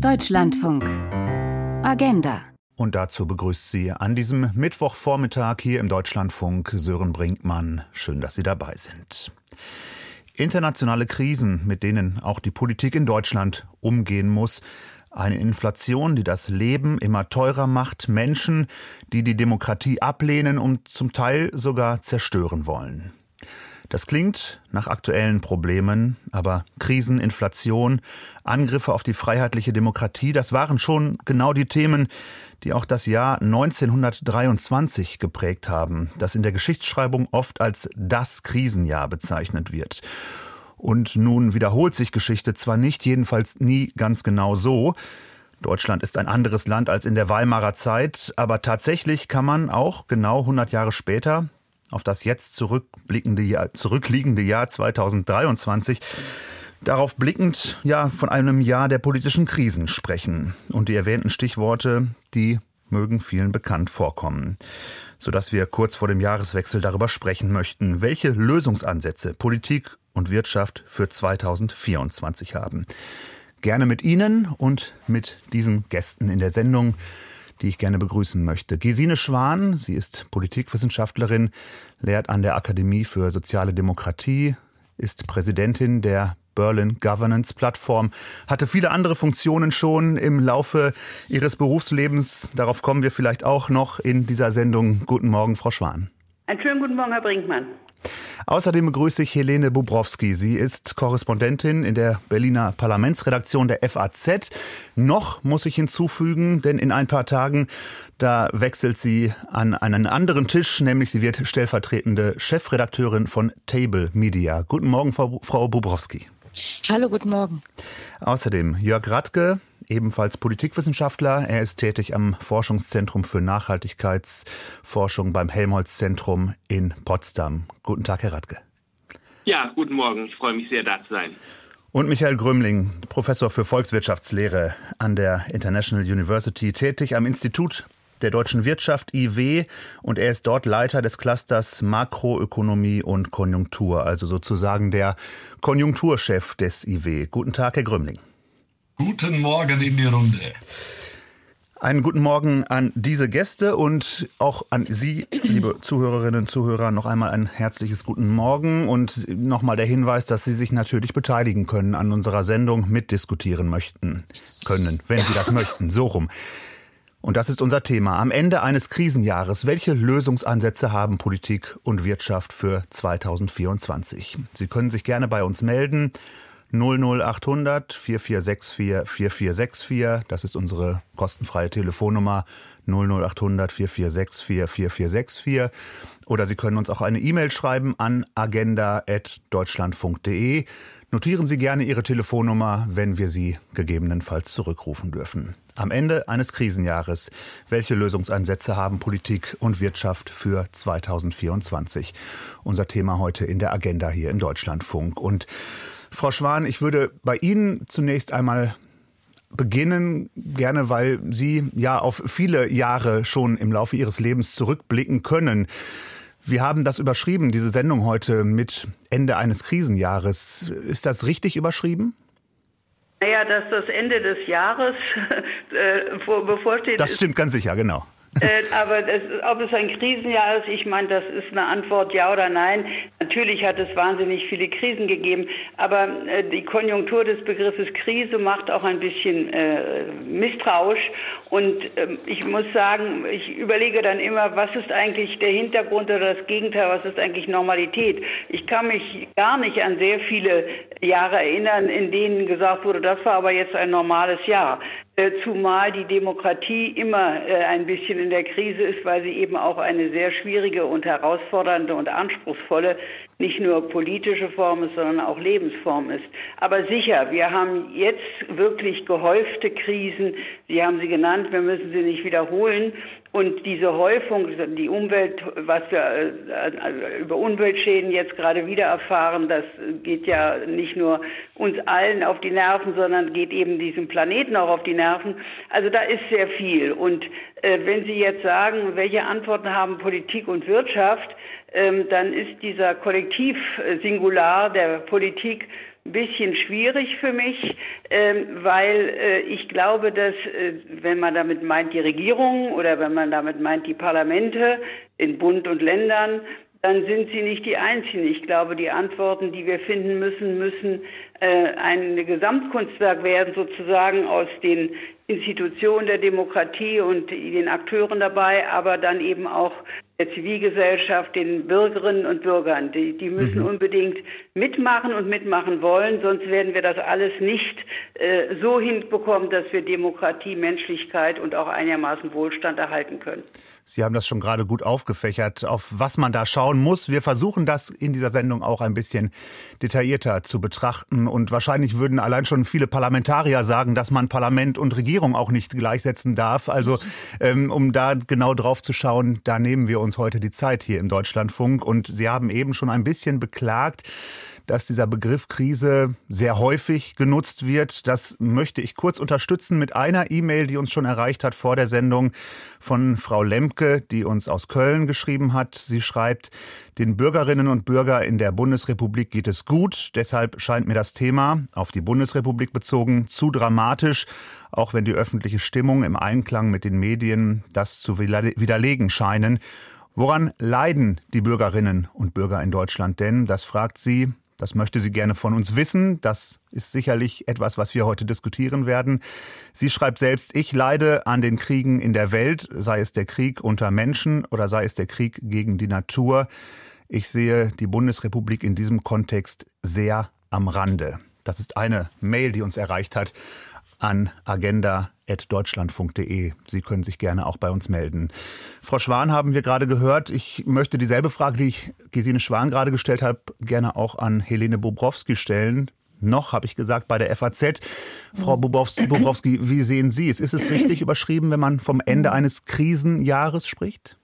Deutschlandfunk. Agenda. Und dazu begrüßt sie an diesem Mittwochvormittag hier im Deutschlandfunk Sören Brinkmann. Schön, dass Sie dabei sind. Internationale Krisen, mit denen auch die Politik in Deutschland umgehen muss. Eine Inflation, die das Leben immer teurer macht. Menschen, die die Demokratie ablehnen und zum Teil sogar zerstören wollen. Das klingt nach aktuellen Problemen, aber Krisen, Inflation, Angriffe auf die freiheitliche Demokratie, das waren schon genau die Themen, die auch das Jahr 1923 geprägt haben, das in der Geschichtsschreibung oft als das Krisenjahr bezeichnet wird. Und nun wiederholt sich Geschichte zwar nicht, jedenfalls nie ganz genau so. Deutschland ist ein anderes Land als in der Weimarer Zeit, aber tatsächlich kann man auch genau 100 Jahre später auf das jetzt zurückblickende Jahr, zurückliegende Jahr 2023 darauf blickend ja von einem Jahr der politischen Krisen sprechen. Und die erwähnten Stichworte, die mögen vielen bekannt vorkommen, sodass wir kurz vor dem Jahreswechsel darüber sprechen möchten, welche Lösungsansätze Politik und Wirtschaft für 2024 haben. Gerne mit Ihnen und mit diesen Gästen in der Sendung die ich gerne begrüßen möchte. Gesine Schwan, sie ist Politikwissenschaftlerin, lehrt an der Akademie für soziale Demokratie, ist Präsidentin der Berlin Governance Plattform, hatte viele andere Funktionen schon im Laufe ihres Berufslebens. Darauf kommen wir vielleicht auch noch in dieser Sendung. Guten Morgen, Frau Schwan. Einen schönen guten Morgen, Herr Brinkmann. Außerdem begrüße ich Helene Bubrowski. Sie ist Korrespondentin in der Berliner Parlamentsredaktion der FAZ. Noch muss ich hinzufügen, denn in ein paar Tagen, da wechselt sie an einen anderen Tisch, nämlich sie wird stellvertretende Chefredakteurin von Table Media. Guten Morgen, Frau, Frau Bubrowski. Hallo, guten Morgen. Außerdem Jörg Radke, ebenfalls Politikwissenschaftler. Er ist tätig am Forschungszentrum für Nachhaltigkeitsforschung beim Helmholtz-Zentrum in Potsdam. Guten Tag, Herr Radke. Ja, guten Morgen. Ich freue mich sehr, da zu sein. Und Michael Grümling, Professor für Volkswirtschaftslehre an der International University, tätig am Institut der deutschen Wirtschaft IW und er ist dort Leiter des Clusters Makroökonomie und Konjunktur, also sozusagen der Konjunkturchef des IW. Guten Tag, Herr Grümling. Guten Morgen in die Runde. Einen guten Morgen an diese Gäste und auch an Sie, liebe Zuhörerinnen und Zuhörer, noch einmal ein herzliches guten Morgen und nochmal der Hinweis, dass Sie sich natürlich beteiligen können an unserer Sendung, mitdiskutieren möchten können, wenn Sie das möchten, so rum. Und das ist unser Thema. Am Ende eines Krisenjahres, welche Lösungsansätze haben Politik und Wirtschaft für 2024? Sie können sich gerne bei uns melden 00800 4464 4464. Das ist unsere kostenfreie Telefonnummer 00800 4464 4464. Oder Sie können uns auch eine E-Mail schreiben an agenda.deutschlandfunk.de. Notieren Sie gerne Ihre Telefonnummer, wenn wir Sie gegebenenfalls zurückrufen dürfen. Am Ende eines Krisenjahres. Welche Lösungsansätze haben Politik und Wirtschaft für 2024? Unser Thema heute in der Agenda hier im Deutschlandfunk. Und Frau Schwan, ich würde bei Ihnen zunächst einmal beginnen, gerne weil Sie ja auf viele Jahre schon im Laufe Ihres Lebens zurückblicken können. Wir haben das überschrieben, diese Sendung heute mit Ende eines Krisenjahres. Ist das richtig überschrieben? Naja, dass das Ende des Jahres äh, bevorsteht. Das stimmt ganz sicher, genau. Äh, aber das, ob es ein Krisenjahr ist, ich meine, das ist eine Antwort ja oder nein. Natürlich hat es wahnsinnig viele Krisen gegeben, aber äh, die Konjunktur des Begriffes Krise macht auch ein bisschen äh, misstrauisch. Und ähm, ich muss sagen, ich überlege dann immer, was ist eigentlich der Hintergrund oder das Gegenteil, was ist eigentlich Normalität? Ich kann mich gar nicht an sehr viele Jahre erinnern, in denen gesagt wurde, das war aber jetzt ein normales Jahr. Äh, zumal die Demokratie immer äh, ein bisschen in der Krise ist, weil sie eben auch eine sehr schwierige und herausfordernde und anspruchsvolle, nicht nur politische Form ist, sondern auch Lebensform ist. Aber sicher, wir haben jetzt wirklich gehäufte Krisen. Sie haben sie genannt, wir müssen sie nicht wiederholen. Und diese Häufung, die Umwelt, was wir also über Umweltschäden jetzt gerade wieder erfahren, das geht ja nicht nur uns allen auf die Nerven, sondern geht eben diesem Planeten auch auf die Nerven. Also da ist sehr viel. Und äh, wenn Sie jetzt sagen, welche Antworten haben Politik und Wirtschaft, ähm, dann ist dieser Kollektiv-Singular der Politik ein bisschen schwierig für mich, ähm, weil äh, ich glaube, dass äh, wenn man damit meint die Regierung oder wenn man damit meint die Parlamente in Bund und Ländern, dann sind sie nicht die Einzigen. Ich glaube, die Antworten, die wir finden müssen, müssen äh, ein Gesamtkunstwerk werden, sozusagen aus den Institutionen der Demokratie und den Akteuren dabei, aber dann eben auch der Zivilgesellschaft, den Bürgerinnen und Bürgern. Die, die müssen mhm. unbedingt mitmachen und mitmachen wollen, sonst werden wir das alles nicht äh, so hinbekommen, dass wir Demokratie, Menschlichkeit und auch einigermaßen Wohlstand erhalten können. Sie haben das schon gerade gut aufgefächert, auf was man da schauen muss. Wir versuchen das in dieser Sendung auch ein bisschen detaillierter zu betrachten. Und wahrscheinlich würden allein schon viele Parlamentarier sagen, dass man Parlament und Regierung auch nicht gleichsetzen darf. Also ähm, um da genau drauf zu schauen, da nehmen wir uns heute die Zeit hier im Deutschlandfunk. Und Sie haben eben schon ein bisschen beklagt, dass dieser Begriff Krise sehr häufig genutzt wird. Das möchte ich kurz unterstützen mit einer E-Mail, die uns schon erreicht hat vor der Sendung von Frau Lemke, die uns aus Köln geschrieben hat. Sie schreibt, den Bürgerinnen und Bürgern in der Bundesrepublik geht es gut. Deshalb scheint mir das Thema, auf die Bundesrepublik bezogen, zu dramatisch, auch wenn die öffentliche Stimmung im Einklang mit den Medien das zu widerlegen scheinen. Woran leiden die Bürgerinnen und Bürger in Deutschland denn? Das fragt sie. Das möchte sie gerne von uns wissen. Das ist sicherlich etwas, was wir heute diskutieren werden. Sie schreibt selbst, ich leide an den Kriegen in der Welt, sei es der Krieg unter Menschen oder sei es der Krieg gegen die Natur. Ich sehe die Bundesrepublik in diesem Kontext sehr am Rande. Das ist eine Mail, die uns erreicht hat an agenda.deutschlandfunk.de. Sie können sich gerne auch bei uns melden. Frau Schwan haben wir gerade gehört. Ich möchte dieselbe Frage, die ich Gesine Schwan gerade gestellt habe, gerne auch an Helene Bobrowski stellen. Noch, habe ich gesagt, bei der FAZ. Frau Bobrowski, wie sehen Sie es? Ist es richtig überschrieben, wenn man vom Ende eines Krisenjahres spricht?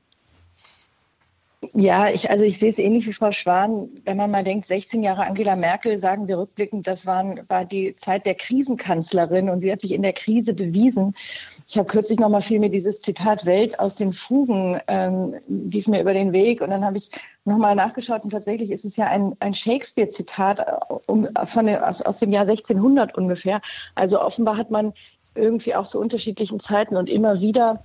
Ja, ich, also ich sehe es ähnlich wie Frau Schwan. Wenn man mal denkt, 16 Jahre Angela Merkel, sagen wir rückblickend, das waren, war die Zeit der Krisenkanzlerin und sie hat sich in der Krise bewiesen. Ich habe kürzlich noch mal viel mir dieses Zitat Welt aus den Fugen ähm, lief mir über den Weg und dann habe ich noch mal nachgeschaut und tatsächlich ist es ja ein, ein Shakespeare-Zitat äh, von aus, aus dem Jahr 1600 ungefähr. Also offenbar hat man irgendwie auch zu unterschiedlichen Zeiten und immer wieder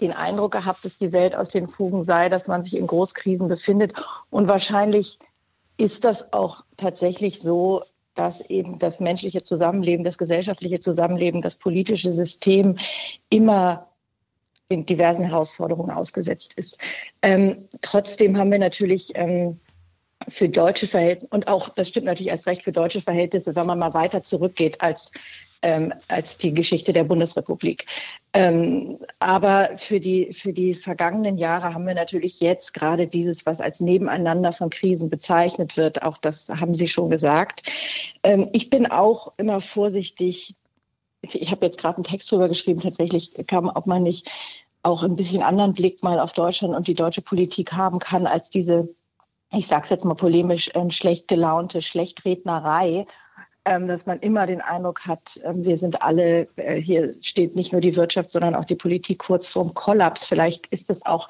den Eindruck gehabt, dass die Welt aus den Fugen sei, dass man sich in Großkrisen befindet. Und wahrscheinlich ist das auch tatsächlich so, dass eben das menschliche Zusammenleben, das gesellschaftliche Zusammenleben, das politische System immer den diversen Herausforderungen ausgesetzt ist. Ähm, trotzdem haben wir natürlich ähm, für deutsche Verhältnisse und auch, das stimmt natürlich erst recht für deutsche Verhältnisse, wenn man mal weiter zurückgeht als ähm, als die Geschichte der Bundesrepublik. Ähm, aber für die, für die vergangenen Jahre haben wir natürlich jetzt gerade dieses, was als Nebeneinander von Krisen bezeichnet wird, auch das haben Sie schon gesagt. Ähm, ich bin auch immer vorsichtig. Ich habe jetzt gerade einen Text drüber geschrieben, tatsächlich kam, ob man nicht auch ein bisschen anderen Blick mal auf Deutschland und die deutsche Politik haben kann als diese ich sage es jetzt mal polemisch, äh, schlecht gelaunte Schlechtrednerei ähm, dass man immer den Eindruck hat, ähm, wir sind alle, äh, hier steht nicht nur die Wirtschaft, sondern auch die Politik kurz vorm Kollaps. Vielleicht ist es auch,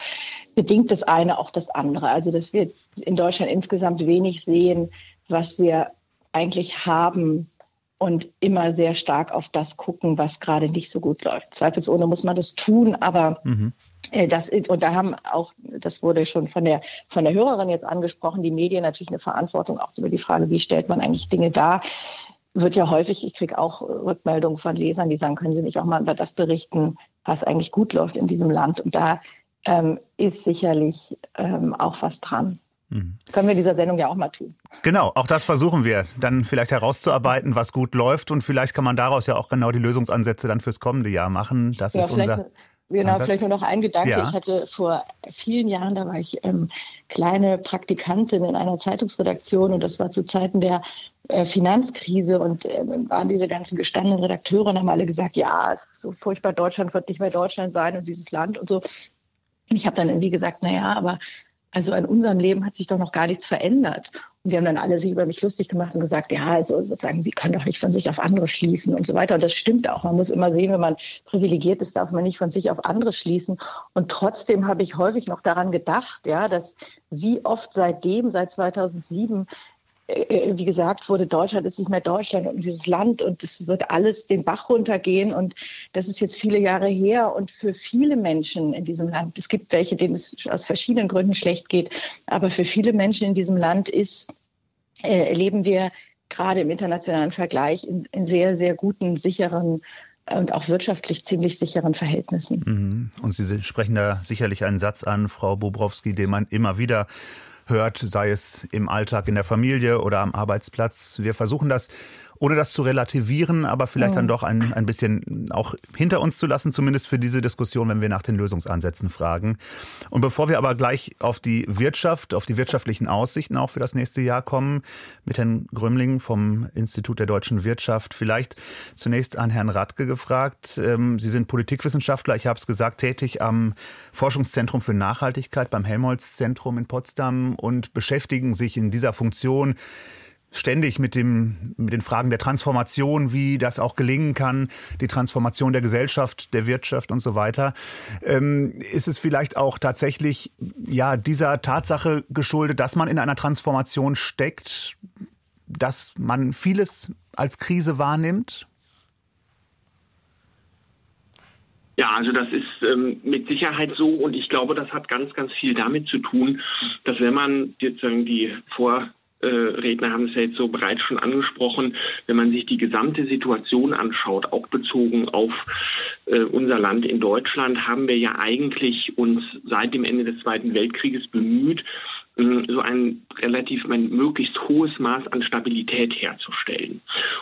bedingt das eine auch das andere. Also, dass wir in Deutschland insgesamt wenig sehen, was wir eigentlich haben und immer sehr stark auf das gucken, was gerade nicht so gut läuft. Zweifelsohne muss man das tun, aber mhm. Äh, das, und da haben auch, das wurde schon von der, von der Hörerin jetzt angesprochen, die Medien natürlich eine Verantwortung auch über die Frage, wie stellt man eigentlich Dinge dar wird ja häufig, ich kriege auch Rückmeldungen von Lesern, die sagen, können Sie nicht auch mal über das berichten, was eigentlich gut läuft in diesem Land. Und da ähm, ist sicherlich ähm, auch was dran. Mhm. Können wir dieser Sendung ja auch mal tun. Genau, auch das versuchen wir, dann vielleicht herauszuarbeiten, was gut läuft. Und vielleicht kann man daraus ja auch genau die Lösungsansätze dann fürs kommende Jahr machen. Das ja, ist unser. Genau, Ansatz? vielleicht nur noch ein Gedanke. Ja. Ich hatte vor vielen Jahren, da war ich ähm, kleine Praktikantin in einer Zeitungsredaktion und das war zu Zeiten der äh, Finanzkrise und äh, waren diese ganzen gestandenen Redakteure und haben alle gesagt, ja, es ist so furchtbar, Deutschland wird nicht mehr Deutschland sein und dieses Land und so. Und ich habe dann irgendwie gesagt, naja, aber also an unserem Leben hat sich doch noch gar nichts verändert. Und wir haben dann alle sich über mich lustig gemacht und gesagt, ja, also sozusagen, sie können doch nicht von sich auf andere schließen und so weiter. Und das stimmt auch. Man muss immer sehen, wenn man privilegiert ist, darf man nicht von sich auf andere schließen. Und trotzdem habe ich häufig noch daran gedacht, ja, dass wie oft seitdem, seit 2007, äh, wie gesagt wurde, Deutschland ist nicht mehr Deutschland und dieses Land und es wird alles den Bach runtergehen. Und das ist jetzt viele Jahre her. Und für viele Menschen in diesem Land, es gibt welche, denen es aus verschiedenen Gründen schlecht geht, aber für viele Menschen in diesem Land ist, äh, leben wir gerade im internationalen Vergleich in, in sehr, sehr guten, sicheren und auch wirtschaftlich ziemlich sicheren Verhältnissen. Mhm. Und Sie sprechen da sicherlich einen Satz an, Frau Bobrowski, den man immer wieder hört, sei es im Alltag in der Familie oder am Arbeitsplatz. Wir versuchen das ohne das zu relativieren, aber vielleicht dann doch ein, ein bisschen auch hinter uns zu lassen, zumindest für diese Diskussion, wenn wir nach den Lösungsansätzen fragen. Und bevor wir aber gleich auf die Wirtschaft, auf die wirtschaftlichen Aussichten auch für das nächste Jahr kommen, mit Herrn Grümling vom Institut der deutschen Wirtschaft, vielleicht zunächst an Herrn Radke gefragt. Ähm, Sie sind Politikwissenschaftler, ich habe es gesagt, tätig am Forschungszentrum für Nachhaltigkeit beim Helmholtz-Zentrum in Potsdam und beschäftigen sich in dieser Funktion ständig mit, dem, mit den Fragen der Transformation, wie das auch gelingen kann, die Transformation der Gesellschaft, der Wirtschaft und so weiter. Ähm, ist es vielleicht auch tatsächlich ja dieser Tatsache geschuldet, dass man in einer Transformation steckt, dass man vieles als Krise wahrnimmt? Ja, also das ist ähm, mit Sicherheit so und ich glaube, das hat ganz, ganz viel damit zu tun, dass wenn man sozusagen die vor Redner haben es ja jetzt so bereits schon angesprochen, wenn man sich die gesamte Situation anschaut, auch bezogen auf äh, unser Land in Deutschland, haben wir ja eigentlich uns seit dem Ende des Zweiten Weltkrieges bemüht, äh, so ein relativ ein möglichst hohes Maß an Stabilität herzustellen.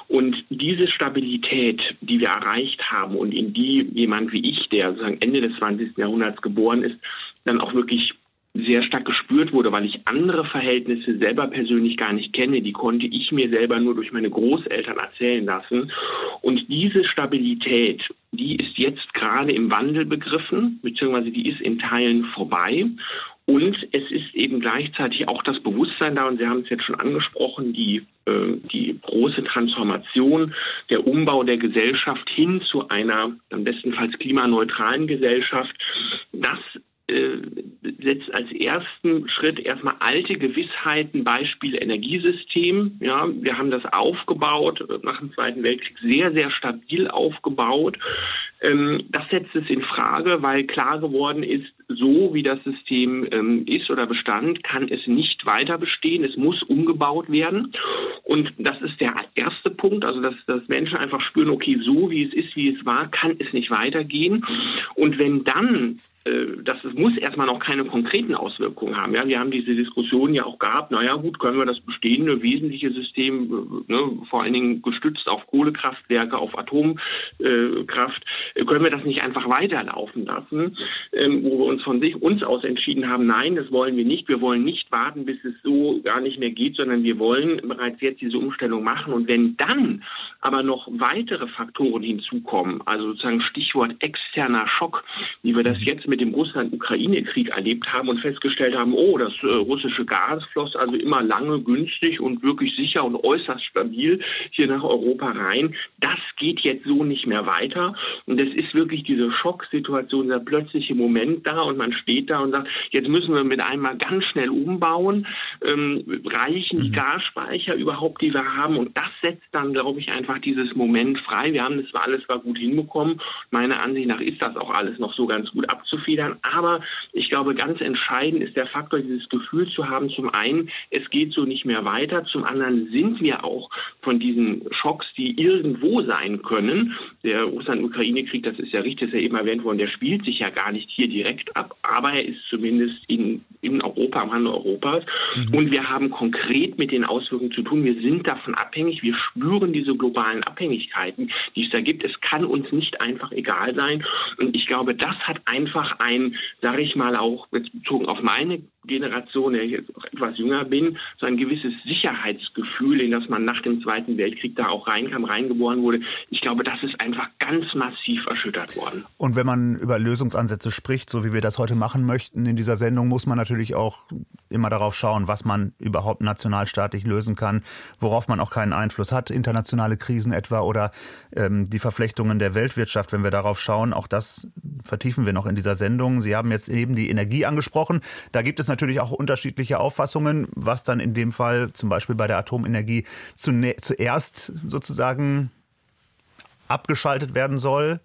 Und diese Stabilität, die wir erreicht haben und in die jemand wie ich, der sozusagen Ende des 20. Jahrhunderts geboren ist, dann auch wirklich sehr stark gespürt wurde, weil ich andere Verhältnisse selber persönlich gar nicht kenne. Die konnte ich mir selber nur durch meine Großeltern erzählen lassen. Und diese Stabilität, die ist jetzt gerade im Wandel begriffen, beziehungsweise die ist in Teilen vorbei. Und es ist eben gleichzeitig auch das Bewusstsein da, und Sie haben es jetzt schon angesprochen, die, äh, die große Transformation, der Umbau der Gesellschaft hin zu einer am bestenfalls klimaneutralen Gesellschaft. Das äh, setzt als ersten Schritt erstmal alte Gewissheiten, Beispiel Energiesystem. Ja, wir haben das aufgebaut, nach dem Zweiten Weltkrieg sehr, sehr stabil aufgebaut. Ähm, das setzt es in Frage, weil klar geworden ist, so wie das System ähm, ist oder bestand, kann es nicht weiter bestehen. Es muss umgebaut werden. Und das ist der erste Punkt, also dass, dass Menschen einfach spüren, okay, so wie es ist, wie es war, kann es nicht weitergehen. Und wenn dann äh, dass es muss erstmal noch keine konkreten Auswirkungen haben. Ja, wir haben diese Diskussion ja auch gehabt, naja gut, können wir das bestehende wesentliche System, äh, ne, vor allen Dingen gestützt auf Kohlekraftwerke, auf Atomkraft, äh, können wir das nicht einfach weiterlaufen lassen, ähm, wo wir uns von sich uns aus entschieden haben, nein, das wollen wir nicht. Wir wollen nicht warten, bis es so gar nicht mehr geht, sondern wir wollen bereits jetzt diese Umstellung machen. Und wenn dann aber noch weitere Faktoren hinzukommen, also sozusagen Stichwort externer Schock, wie wir das jetzt mit mit dem Russland-Ukraine-Krieg erlebt haben und festgestellt haben, oh, das äh, russische Gas floss also immer lange günstig und wirklich sicher und äußerst stabil hier nach Europa rein. Das geht jetzt so nicht mehr weiter. Und es ist wirklich diese Schocksituation, der plötzliche Moment da und man steht da und sagt, jetzt müssen wir mit einmal ganz schnell umbauen, ähm, reichen die mhm. Gasspeicher überhaupt, die wir haben. Und das setzt dann, glaube ich, einfach dieses Moment frei. Wir haben das alles zwar gut hinbekommen. Meiner Ansicht nach ist das auch alles noch so ganz gut abzuführen abzufedern. Aber ich glaube, ganz entscheidend ist der Faktor, dieses Gefühl zu haben, zum einen, es geht so nicht mehr weiter, zum anderen sind wir auch von diesen Schocks, die irgendwo sein können. Der Russland-Ukraine-Krieg, das ist ja richtig, das ist ja eben erwähnt worden, der spielt sich ja gar nicht hier direkt ab, aber er ist zumindest in, in Europa, am Rande Europas. Mhm. Und wir haben konkret mit den Auswirkungen zu tun. Wir sind davon abhängig, wir spüren diese globalen Abhängigkeiten, die es da gibt. Es kann uns nicht einfach egal sein. Und ich glaube, das hat einfach ein, sage ich mal auch jetzt bezogen auf meine Generation, der ich jetzt auch etwas jünger bin, so ein gewisses Sicherheitsgefühl, in das man nach dem Zweiten Weltkrieg da auch reinkam, reingeboren wurde. Ich glaube, das ist einfach ganz massiv erschüttert worden. Und wenn man über Lösungsansätze spricht, so wie wir das heute machen möchten in dieser Sendung, muss man natürlich auch immer darauf schauen, was man überhaupt nationalstaatlich lösen kann, worauf man auch keinen Einfluss hat, internationale Krisen etwa oder ähm, die Verflechtungen der Weltwirtschaft, wenn wir darauf schauen, auch das vertiefen wir noch in dieser Sendung. Sie haben jetzt eben die Energie angesprochen. Da gibt es natürlich auch unterschiedliche Auffassungen, was dann in dem Fall zum Beispiel bei der Atomenergie zuerst sozusagen abgeschaltet werden soll.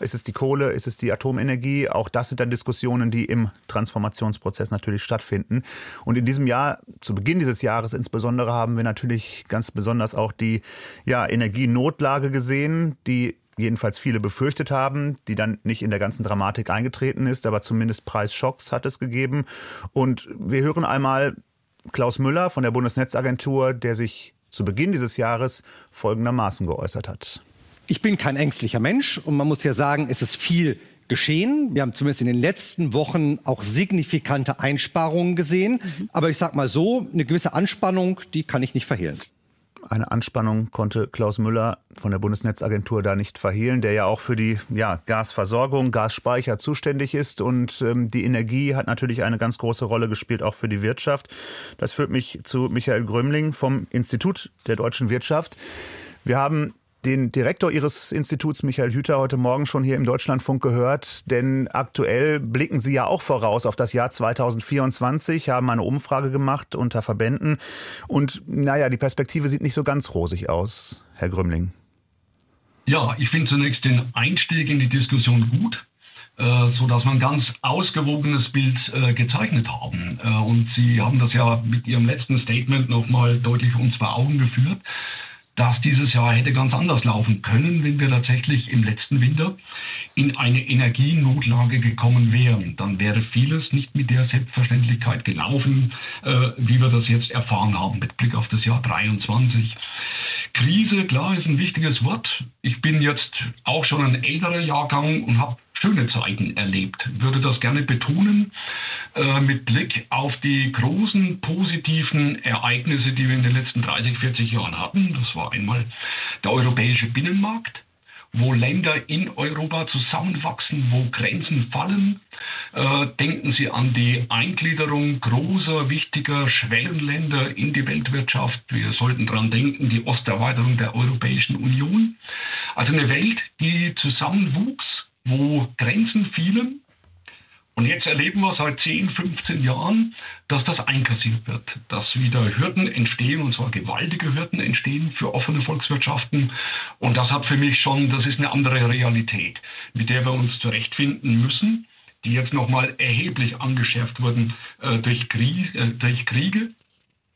Ist es die Kohle? Ist es die Atomenergie? Auch das sind dann Diskussionen, die im Transformationsprozess natürlich stattfinden. Und in diesem Jahr, zu Beginn dieses Jahres insbesondere, haben wir natürlich ganz besonders auch die ja, Energienotlage gesehen, die jedenfalls viele befürchtet haben, die dann nicht in der ganzen Dramatik eingetreten ist, aber zumindest Preisschocks hat es gegeben. Und wir hören einmal Klaus Müller von der Bundesnetzagentur, der sich zu Beginn dieses Jahres folgendermaßen geäußert hat. Ich bin kein ängstlicher Mensch und man muss ja sagen, es ist viel geschehen. Wir haben zumindest in den letzten Wochen auch signifikante Einsparungen gesehen. Mhm. Aber ich sage mal so, eine gewisse Anspannung, die kann ich nicht verhehlen. Eine Anspannung konnte Klaus Müller von der Bundesnetzagentur da nicht verhehlen, der ja auch für die ja, Gasversorgung, Gasspeicher zuständig ist. Und ähm, die Energie hat natürlich eine ganz große Rolle gespielt, auch für die Wirtschaft. Das führt mich zu Michael Grömling vom Institut der deutschen Wirtschaft. Wir haben den Direktor Ihres Instituts, Michael Hüter, heute Morgen schon hier im Deutschlandfunk gehört. Denn aktuell blicken Sie ja auch voraus auf das Jahr 2024, haben eine Umfrage gemacht unter Verbänden. Und naja, die Perspektive sieht nicht so ganz rosig aus, Herr Grümling. Ja, ich finde zunächst den Einstieg in die Diskussion gut äh, so dass wir ein ganz ausgewogenes Bild äh, gezeichnet haben. Äh, und Sie haben das ja mit Ihrem letzten Statement nochmal deutlich uns vor Augen geführt dass dieses Jahr hätte ganz anders laufen können, wenn wir tatsächlich im letzten Winter in eine Energienotlage gekommen wären. Dann wäre vieles nicht mit der Selbstverständlichkeit gelaufen, äh, wie wir das jetzt erfahren haben mit Blick auf das Jahr 23. Krise, klar, ist ein wichtiges Wort. Ich bin jetzt auch schon ein älterer Jahrgang und habe schöne Zeiten erlebt. Würde das gerne betonen äh, mit Blick auf die großen positiven Ereignisse, die wir in den letzten 30, 40 Jahren hatten. Das war einmal der europäische Binnenmarkt wo Länder in Europa zusammenwachsen, wo Grenzen fallen. Äh, denken Sie an die Eingliederung großer, wichtiger Schwellenländer in die Weltwirtschaft. Wir sollten daran denken, die Osterweiterung der Europäischen Union. Also eine Welt, die zusammenwuchs, wo Grenzen fielen. Und jetzt erleben wir seit 10, 15 Jahren, dass das einkassiert wird, dass wieder Hürden entstehen, und zwar gewaltige Hürden entstehen für offene Volkswirtschaften. Und das hat für mich schon, das ist eine andere Realität, mit der wir uns zurechtfinden müssen, die jetzt nochmal erheblich angeschärft wurden äh, durch, Krieg, äh, durch Kriege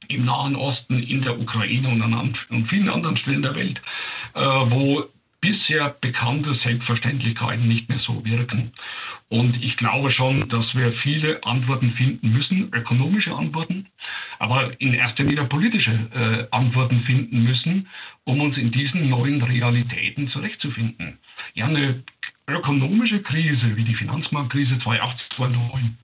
im Nahen Osten, in der Ukraine und an, an vielen anderen Stellen der Welt, äh, wo bisher bekannte Selbstverständlichkeiten nicht mehr so wirken. Und ich glaube schon, dass wir viele Antworten finden müssen, ökonomische Antworten, aber in erster Linie politische äh, Antworten finden müssen, um uns in diesen neuen Realitäten zurechtzufinden. Ja, eine ökonomische Krise wie die Finanzmarktkrise 2008, 2009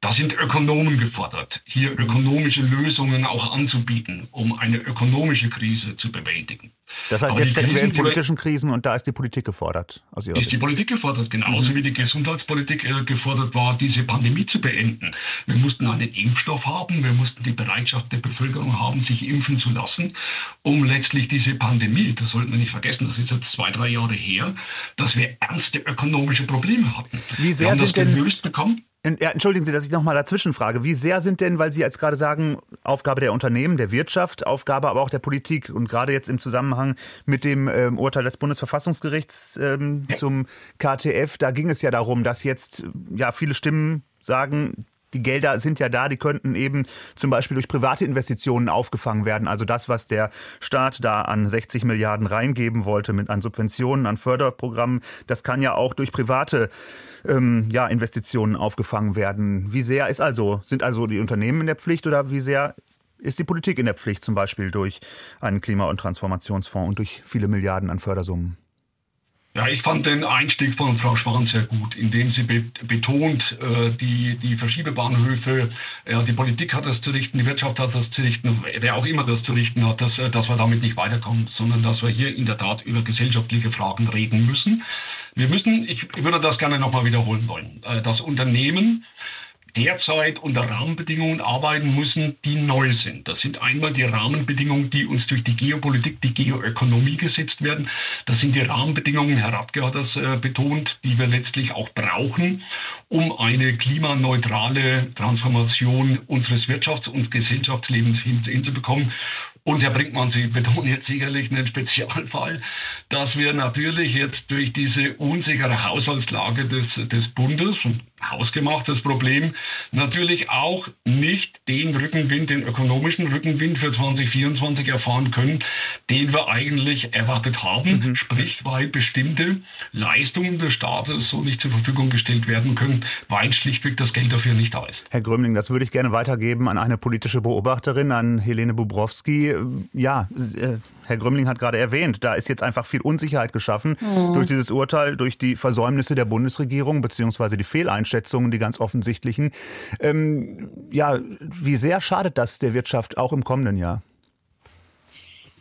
da sind Ökonomen gefordert, hier ökonomische Lösungen auch anzubieten, um eine ökonomische Krise zu bewältigen. Das heißt, Aber jetzt stecken wir in politischen Krisen und da ist die Politik gefordert. Aus Ihrer ist Sicht. die Politik gefordert, genauso mhm. wie die Gesundheitspolitik äh, gefordert war, diese Pandemie zu beenden. Wir mussten einen Impfstoff haben, wir mussten die Bereitschaft der Bevölkerung haben, sich impfen zu lassen, um letztlich diese Pandemie, das sollten wir nicht vergessen, das ist jetzt zwei, drei Jahre her, dass wir ernste ökonomische Probleme hatten. Wie sehr sind denn gelöst bekommen? Ja, entschuldigen Sie, dass ich nochmal dazwischen frage. Wie sehr sind denn, weil Sie jetzt gerade sagen, Aufgabe der Unternehmen, der Wirtschaft, Aufgabe aber auch der Politik und gerade jetzt im Zusammenhang mit dem ähm, Urteil des Bundesverfassungsgerichts ähm, zum KTF, da ging es ja darum, dass jetzt ja viele Stimmen sagen, die Gelder sind ja da, die könnten eben zum Beispiel durch private Investitionen aufgefangen werden. Also das, was der Staat da an 60 Milliarden reingeben wollte mit an Subventionen, an Förderprogrammen, das kann ja auch durch private ähm, ja, Investitionen aufgefangen werden. Wie sehr ist also, sind also die Unternehmen in der Pflicht oder wie sehr ist die Politik in der Pflicht, zum Beispiel durch einen Klima- und Transformationsfonds und durch viele Milliarden an Fördersummen? Ja, ich fand den Einstieg von Frau Schwan sehr gut, indem sie betont, äh, die, die Verschiebebahnhöfe, ja, die Politik hat das zu richten, die Wirtschaft hat das zu richten, wer auch immer das zu richten hat, dass, äh, dass wir damit nicht weiterkommen, sondern dass wir hier in der Tat über gesellschaftliche Fragen reden müssen. Wir müssen, ich würde das gerne nochmal wiederholen wollen, äh, das Unternehmen derzeit unter Rahmenbedingungen arbeiten müssen, die neu sind. Das sind einmal die Rahmenbedingungen, die uns durch die Geopolitik, die Geoökonomie gesetzt werden. Das sind die Rahmenbedingungen, Herr Radke hat das äh, betont, die wir letztlich auch brauchen, um eine klimaneutrale Transformation unseres Wirtschafts- und Gesellschaftslebens hinzubekommen. Und Herr Brinkmann, Sie betonen jetzt sicherlich einen Spezialfall, dass wir natürlich jetzt durch diese unsichere Haushaltslage des, des Bundes, und hausgemachtes Problem, natürlich auch nicht den Rückenwind, den ökonomischen Rückenwind für 2024 erfahren können, den wir eigentlich erwartet haben, mhm. sprich, weil bestimmte Leistungen des Staates so nicht zur Verfügung gestellt werden können, weil schlichtweg das Geld dafür nicht da ist. Herr Grömling, das würde ich gerne weitergeben an eine politische Beobachterin, an Helene Bubrowski. Ja, äh, Herr Grömling hat gerade erwähnt, da ist jetzt einfach viel Unsicherheit geschaffen mhm. durch dieses Urteil, durch die Versäumnisse der Bundesregierung beziehungsweise die Fehleinschätzungen, die ganz offensichtlichen. Ähm, ja, wie sehr schadet das der Wirtschaft auch im kommenden Jahr?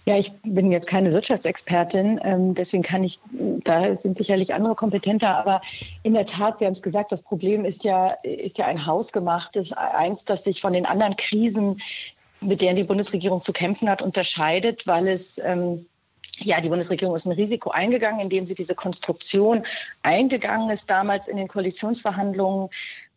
Ja, ich bin jetzt keine Wirtschaftsexpertin, ähm, deswegen kann ich, da sind sicherlich andere kompetenter, aber in der Tat, Sie haben es gesagt, das Problem ist ja, ist ja ein hausgemachtes, eins, das sich von den anderen Krisen mit der die Bundesregierung zu kämpfen hat, unterscheidet, weil es ähm, ja, die Bundesregierung ist ein Risiko eingegangen, indem sie diese Konstruktion eingegangen ist. Damals in den Koalitionsverhandlungen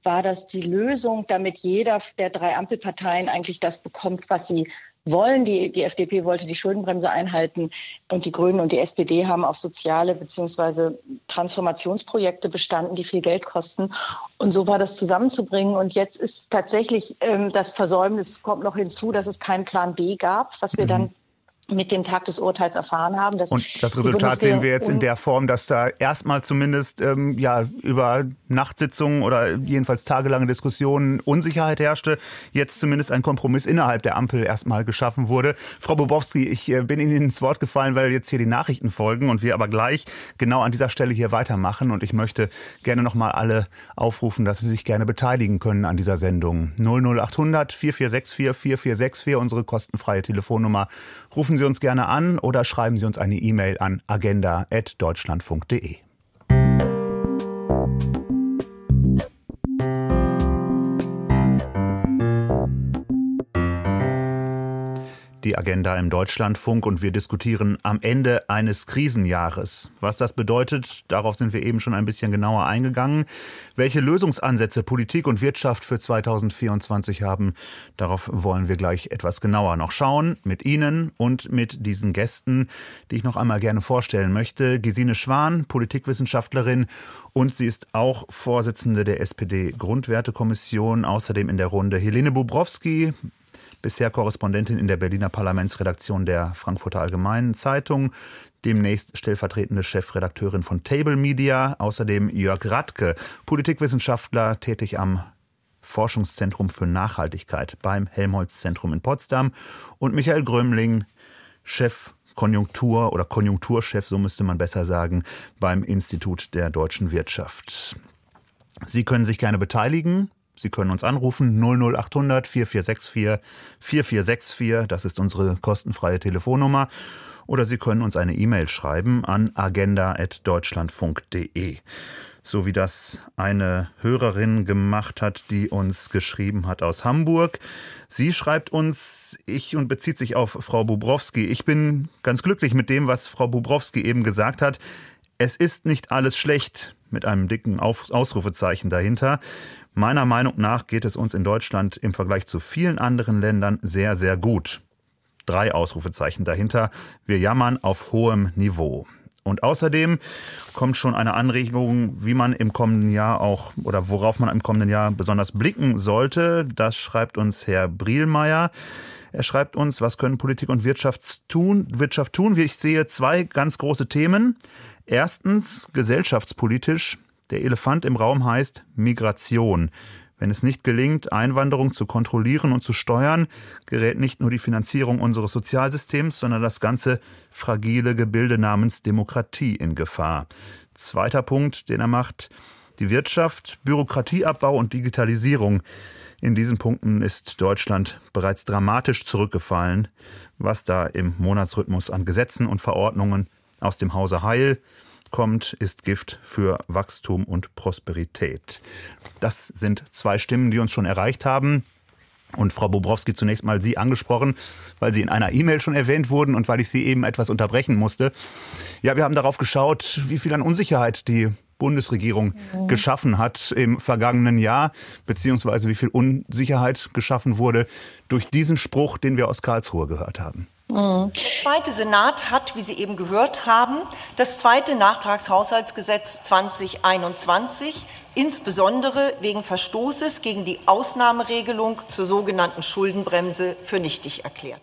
war das die Lösung, damit jeder der drei Ampelparteien eigentlich das bekommt, was sie wollen. Die, die FDP wollte die Schuldenbremse einhalten und die Grünen und die SPD haben auf soziale beziehungsweise Transformationsprojekte bestanden, die viel Geld kosten. Und so war das zusammenzubringen. Und jetzt ist tatsächlich ähm, das Versäumnis kommt noch hinzu, dass es keinen Plan B gab, was wir mhm. dann mit dem Tag des Urteils erfahren haben. und das Resultat sehen wir jetzt in der Form, dass da erstmal zumindest ähm, ja über Nachtsitzungen oder jedenfalls tagelange Diskussionen Unsicherheit herrschte. Jetzt zumindest ein Kompromiss innerhalb der Ampel erstmal geschaffen wurde. Frau Bobowski, ich äh, bin Ihnen ins Wort gefallen, weil jetzt hier die Nachrichten folgen und wir aber gleich genau an dieser Stelle hier weitermachen. Und ich möchte gerne nochmal alle aufrufen, dass Sie sich gerne beteiligen können an dieser Sendung. 00800 4464 4464, unsere kostenfreie Telefonnummer. Rufen Sie uns gerne an oder schreiben Sie uns eine E-Mail an agenda.deutschlandfunk.de. die Agenda im Deutschlandfunk und wir diskutieren am Ende eines Krisenjahres. Was das bedeutet, darauf sind wir eben schon ein bisschen genauer eingegangen. Welche Lösungsansätze Politik und Wirtschaft für 2024 haben, darauf wollen wir gleich etwas genauer noch schauen. Mit Ihnen und mit diesen Gästen, die ich noch einmal gerne vorstellen möchte. Gesine Schwan, Politikwissenschaftlerin und sie ist auch Vorsitzende der SPD-Grundwertekommission. Außerdem in der Runde Helene Bubrowski, bisher Korrespondentin in der Berliner Parlamentsredaktion der Frankfurter Allgemeinen Zeitung, demnächst stellvertretende Chefredakteurin von Table Media, außerdem Jörg Radke, Politikwissenschaftler, tätig am Forschungszentrum für Nachhaltigkeit beim Helmholtz-Zentrum in Potsdam und Michael Grömling, Chef Konjunktur oder Konjunkturchef, so müsste man besser sagen, beim Institut der deutschen Wirtschaft. Sie können sich gerne beteiligen. Sie können uns anrufen 00800 4464 4464, das ist unsere kostenfreie Telefonnummer. Oder Sie können uns eine E-Mail schreiben an agenda.deutschlandfunk.de. So wie das eine Hörerin gemacht hat, die uns geschrieben hat aus Hamburg. Sie schreibt uns, ich und bezieht sich auf Frau Bubrowski. Ich bin ganz glücklich mit dem, was Frau Bubrowski eben gesagt hat. Es ist nicht alles schlecht mit einem dicken Ausrufezeichen dahinter. Meiner Meinung nach geht es uns in Deutschland im Vergleich zu vielen anderen Ländern sehr, sehr gut. Drei Ausrufezeichen dahinter. Wir jammern auf hohem Niveau. Und außerdem kommt schon eine Anregung, wie man im kommenden Jahr auch oder worauf man im kommenden Jahr besonders blicken sollte. Das schreibt uns Herr Brielmeier. Er schreibt uns, was können Politik und Wirtschaft tun? Wirtschaft tun? Ich sehe zwei ganz große Themen. Erstens gesellschaftspolitisch. Der Elefant im Raum heißt Migration. Wenn es nicht gelingt, Einwanderung zu kontrollieren und zu steuern, gerät nicht nur die Finanzierung unseres Sozialsystems, sondern das ganze fragile Gebilde namens Demokratie in Gefahr. Zweiter Punkt, den er macht, die Wirtschaft, Bürokratieabbau und Digitalisierung. In diesen Punkten ist Deutschland bereits dramatisch zurückgefallen, was da im Monatsrhythmus an Gesetzen und Verordnungen aus dem Hause Heil kommt, ist Gift für Wachstum und Prosperität. Das sind zwei Stimmen, die uns schon erreicht haben. Und Frau Bobrowski, zunächst mal Sie angesprochen, weil Sie in einer E-Mail schon erwähnt wurden und weil ich Sie eben etwas unterbrechen musste. Ja, wir haben darauf geschaut, wie viel an Unsicherheit die Bundesregierung mhm. geschaffen hat im vergangenen Jahr, beziehungsweise wie viel Unsicherheit geschaffen wurde durch diesen Spruch, den wir aus Karlsruhe gehört haben. Mhm. Der zweite Senat hat, wie Sie eben gehört haben, das zweite Nachtragshaushaltsgesetz 2021 insbesondere wegen Verstoßes gegen die Ausnahmeregelung zur sogenannten Schuldenbremse für nichtig erklärt.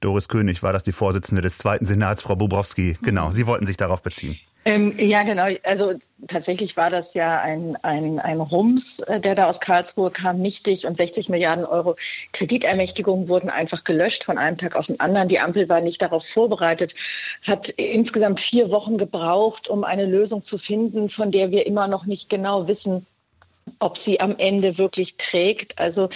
Doris König war das die Vorsitzende des zweiten Senats, Frau Bobrowski. Genau, Sie wollten sich darauf beziehen. Ähm, ja, genau. Also tatsächlich war das ja ein, ein, ein Rums, äh, der da aus Karlsruhe kam, nichtig und 60 Milliarden Euro Kreditermächtigungen wurden einfach gelöscht von einem Tag auf den anderen. Die Ampel war nicht darauf vorbereitet, hat insgesamt vier Wochen gebraucht, um eine Lösung zu finden, von der wir immer noch nicht genau wissen, ob sie am Ende wirklich trägt. Also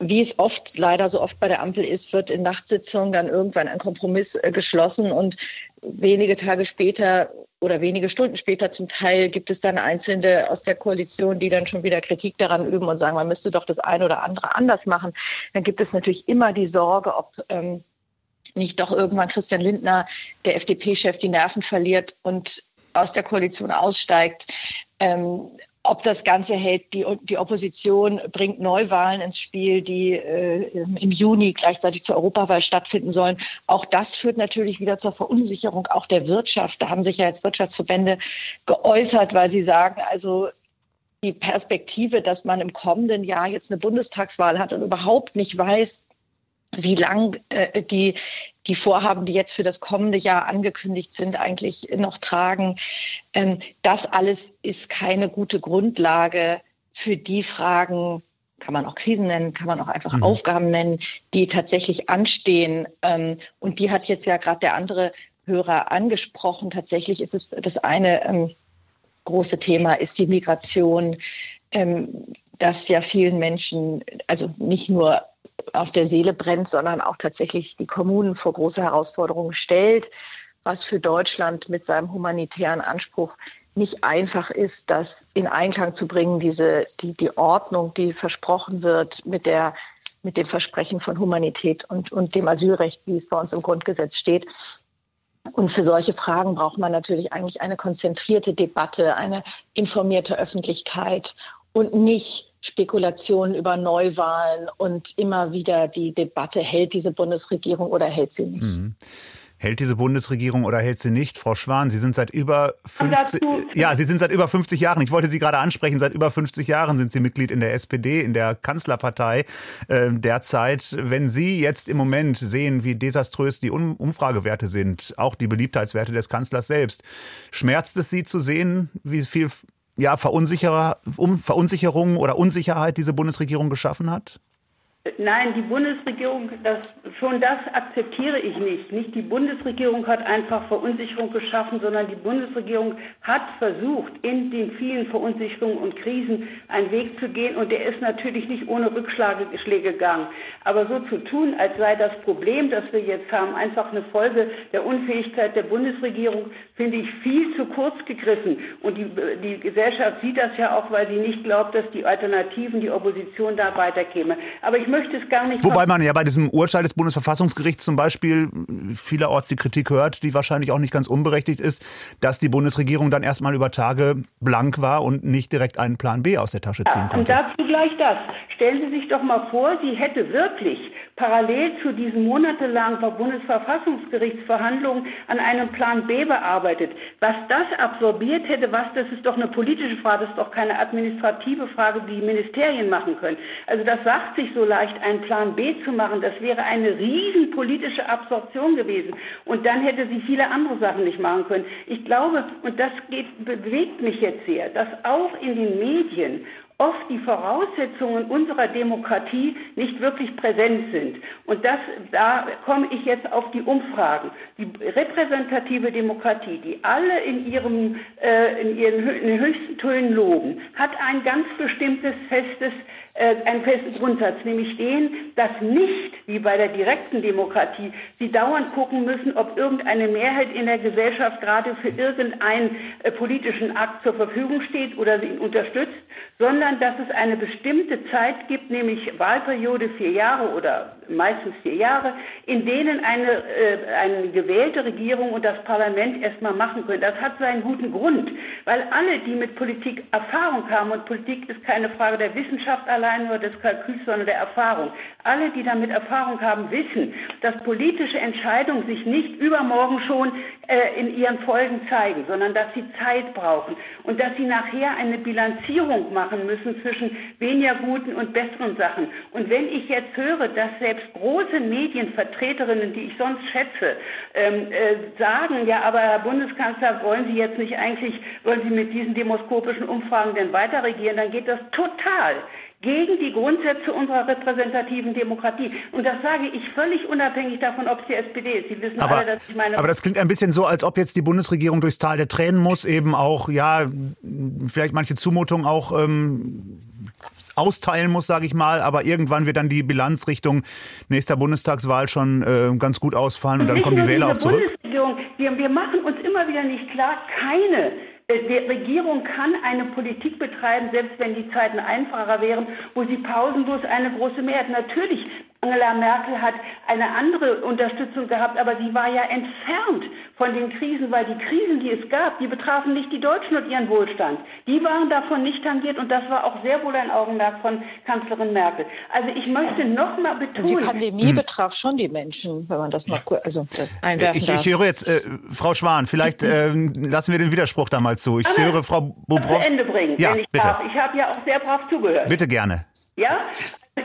wie es oft, leider so oft bei der Ampel ist, wird in Nachtsitzungen dann irgendwann ein Kompromiss äh, geschlossen und wenige Tage später oder wenige Stunden später zum Teil gibt es dann Einzelne aus der Koalition, die dann schon wieder Kritik daran üben und sagen, man müsste doch das eine oder andere anders machen. Dann gibt es natürlich immer die Sorge, ob ähm, nicht doch irgendwann Christian Lindner, der FDP-Chef, die Nerven verliert und aus der Koalition aussteigt. Ähm, ob das Ganze hält, die, die Opposition bringt Neuwahlen ins Spiel, die äh, im Juni gleichzeitig zur Europawahl stattfinden sollen. Auch das führt natürlich wieder zur Verunsicherung auch der Wirtschaft. Da haben sich ja jetzt Wirtschaftsverbände geäußert, weil sie sagen, also die Perspektive, dass man im kommenden Jahr jetzt eine Bundestagswahl hat und überhaupt nicht weiß, wie lang äh, die, die Vorhaben, die jetzt für das kommende Jahr angekündigt sind, eigentlich noch tragen. Ähm, das alles ist keine gute Grundlage für die Fragen, kann man auch Krisen nennen, kann man auch einfach mhm. Aufgaben nennen, die tatsächlich anstehen. Ähm, und die hat jetzt ja gerade der andere Hörer angesprochen. Tatsächlich ist es das eine ähm, große Thema, ist die Migration. Ähm, das ja vielen Menschen, also nicht nur auf der Seele brennt, sondern auch tatsächlich die Kommunen vor große Herausforderungen stellt, was für Deutschland mit seinem humanitären Anspruch nicht einfach ist, das in Einklang zu bringen, diese, die, die Ordnung, die versprochen wird mit der, mit dem Versprechen von Humanität und, und dem Asylrecht, wie es bei uns im Grundgesetz steht. Und für solche Fragen braucht man natürlich eigentlich eine konzentrierte Debatte, eine informierte Öffentlichkeit und nicht Spekulationen über Neuwahlen und immer wieder die Debatte, hält diese Bundesregierung oder hält sie nicht. Mhm. Hält diese Bundesregierung oder hält sie nicht? Frau Schwan, Sie sind seit über 50, ja, Sie sind seit über 50 Jahren, ich wollte Sie gerade ansprechen, seit über 50 Jahren sind Sie Mitglied in der SPD, in der Kanzlerpartei äh, derzeit. Wenn Sie jetzt im Moment sehen, wie desaströs die um Umfragewerte sind, auch die Beliebtheitswerte des Kanzlers selbst, schmerzt es Sie zu sehen, wie viel ja, Verunsicherung oder Unsicherheit diese Bundesregierung geschaffen hat? Nein, die Bundesregierung, das, schon das akzeptiere ich nicht. Nicht die Bundesregierung hat einfach Verunsicherung geschaffen, sondern die Bundesregierung hat versucht, in den vielen Verunsicherungen und Krisen einen Weg zu gehen. Und der ist natürlich nicht ohne Rückschläge gegangen. Aber so zu tun, als sei das Problem, das wir jetzt haben, einfach eine Folge der Unfähigkeit der Bundesregierung, finde ich viel zu kurz gegriffen. Und die, die Gesellschaft sieht das ja auch, weil sie nicht glaubt, dass die Alternativen, die Opposition da weiterkäme. Aber ich möchte es gar nicht. Wobei man ja bei diesem Urteil des Bundesverfassungsgerichts zum Beispiel vielerorts die Kritik hört, die wahrscheinlich auch nicht ganz unberechtigt ist, dass die Bundesregierung dann erstmal über Tage blank war und nicht direkt einen Plan B aus der Tasche ziehen konnte. und dazu gleich das. Stellen Sie sich doch mal vor, sie hätte wirklich parallel zu diesen monatelangen Bundesverfassungsgerichtsverhandlungen an einem Plan B bearbeitet. Was das absorbiert hätte, was, das ist doch eine politische Frage, das ist doch keine administrative Frage, die die Ministerien machen können. Also das sagt sich so leicht, einen Plan B zu machen. Das wäre eine riesen politische Absorption gewesen. Und dann hätte sie viele andere Sachen nicht machen können. Ich glaube, und das geht, bewegt mich jetzt sehr, dass auch in den Medien oft die Voraussetzungen unserer Demokratie nicht wirklich präsent sind. Und das, da komme ich jetzt auf die Umfragen. Die repräsentative Demokratie, die alle in, ihrem, äh, in ihren in höchsten Tönen loben, hat ein ganz bestimmtes festes einen festen Grundsatz, nämlich den, dass nicht, wie bei der direkten Demokratie, sie dauernd gucken müssen, ob irgendeine Mehrheit in der Gesellschaft gerade für irgendeinen äh, politischen Akt zur Verfügung steht oder sie ihn unterstützt, sondern dass es eine bestimmte Zeit gibt, nämlich Wahlperiode vier Jahre oder meistens vier Jahre, in denen eine, äh, eine gewählte Regierung und das Parlament erstmal machen können. Das hat seinen guten Grund, weil alle, die mit Politik Erfahrung haben, und Politik ist keine Frage der Wissenschaft allein oder des Kalküls, sondern der Erfahrung, alle, die damit Erfahrung haben, wissen, dass politische Entscheidungen sich nicht übermorgen schon äh, in ihren Folgen zeigen, sondern dass sie Zeit brauchen und dass sie nachher eine Bilanzierung machen müssen zwischen weniger guten und besseren Sachen. Und wenn ich jetzt höre, dass selbst große Medienvertreterinnen, die ich sonst schätze, ähm, äh, sagen, ja, aber Herr Bundeskanzler, wollen Sie jetzt nicht eigentlich, wollen Sie mit diesen demoskopischen Umfragen denn weiter regieren, dann geht das total gegen die Grundsätze unserer repräsentativen Demokratie. Und das sage ich völlig unabhängig davon, ob es die SPD ist. Sie wissen aber, alle, dass ich meine. Aber das klingt ein bisschen so, als ob jetzt die Bundesregierung durchs Tal der Tränen muss, eben auch, ja, vielleicht manche Zumutungen auch ähm, austeilen muss, sage ich mal, aber irgendwann wird dann die Bilanz Richtung nächster Bundestagswahl schon äh, ganz gut ausfallen und, dann kommen die Wähler auch zurück. Wir, wir machen uns immer wieder nicht klar, keine äh, die Regierung kann eine Politik betreiben, selbst wenn die Zeiten einfacher wären, wo sie pausenlos eine große Mehrheit. Natürlich Angela Merkel hat eine andere Unterstützung gehabt, aber sie war ja entfernt von den Krisen, weil die Krisen, die es gab, die betrafen nicht die Deutschen und ihren Wohlstand. Die waren davon nicht tangiert und das war auch sehr wohl ein Augenmerk von Kanzlerin Merkel. Also ich möchte noch mal betonen. Die Pandemie hm. betraf schon die Menschen, wenn man das mal also einwerfen ich, darf. Ich höre jetzt, äh, Frau Schwan, vielleicht äh, lassen wir den Widerspruch da mal zu. Ich aber höre Frau Bobrowski. Ende bringen, ja, wenn ich bitte. darf. Ich habe ja auch sehr brav zugehört. Bitte gerne. Ja,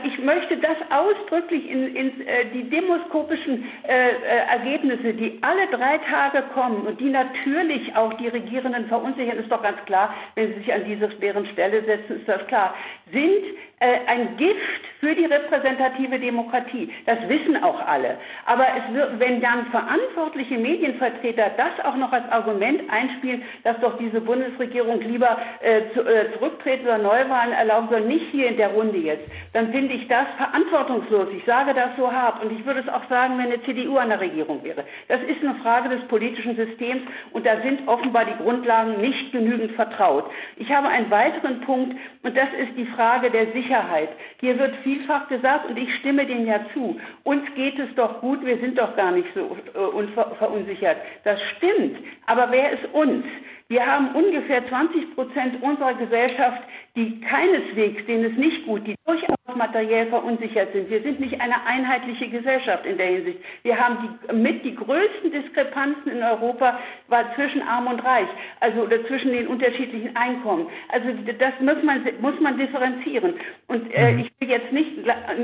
ich möchte das ausdrücklich in, in äh, die demoskopischen äh, äh, Ergebnisse, die alle drei Tage kommen und die natürlich auch die Regierenden verunsichern, ist doch ganz klar, wenn sie sich an diese deren Stelle setzen, ist das klar, sind ein Gift für die repräsentative Demokratie. Das wissen auch alle. Aber wird, wenn dann verantwortliche Medienvertreter das auch noch als Argument einspielen, dass doch diese Bundesregierung lieber äh, zu, äh, zurücktreten oder Neuwahlen erlauben soll, nicht hier in der Runde jetzt, dann finde ich das verantwortungslos. Ich sage das so hart und ich würde es auch sagen, wenn eine CDU an der Regierung wäre. Das ist eine Frage des politischen Systems und da sind offenbar die Grundlagen nicht genügend vertraut. Ich habe einen weiteren Punkt und das ist die Frage der Sicherheit Sicherheit. Hier wird vielfach gesagt, und ich stimme dem ja zu, uns geht es doch gut, wir sind doch gar nicht so äh, verunsichert. Das stimmt, aber wer ist uns? Wir haben ungefähr 20 Prozent unserer Gesellschaft, die keineswegs, denen es nicht gut, die durchaus materiell verunsichert sind. Wir sind nicht eine einheitliche Gesellschaft in der Hinsicht. Wir haben die, mit die größten Diskrepanzen in Europa war zwischen Arm und Reich, also oder zwischen den unterschiedlichen Einkommen. Also das muss man, muss man differenzieren. Und äh, mhm. ich will jetzt nicht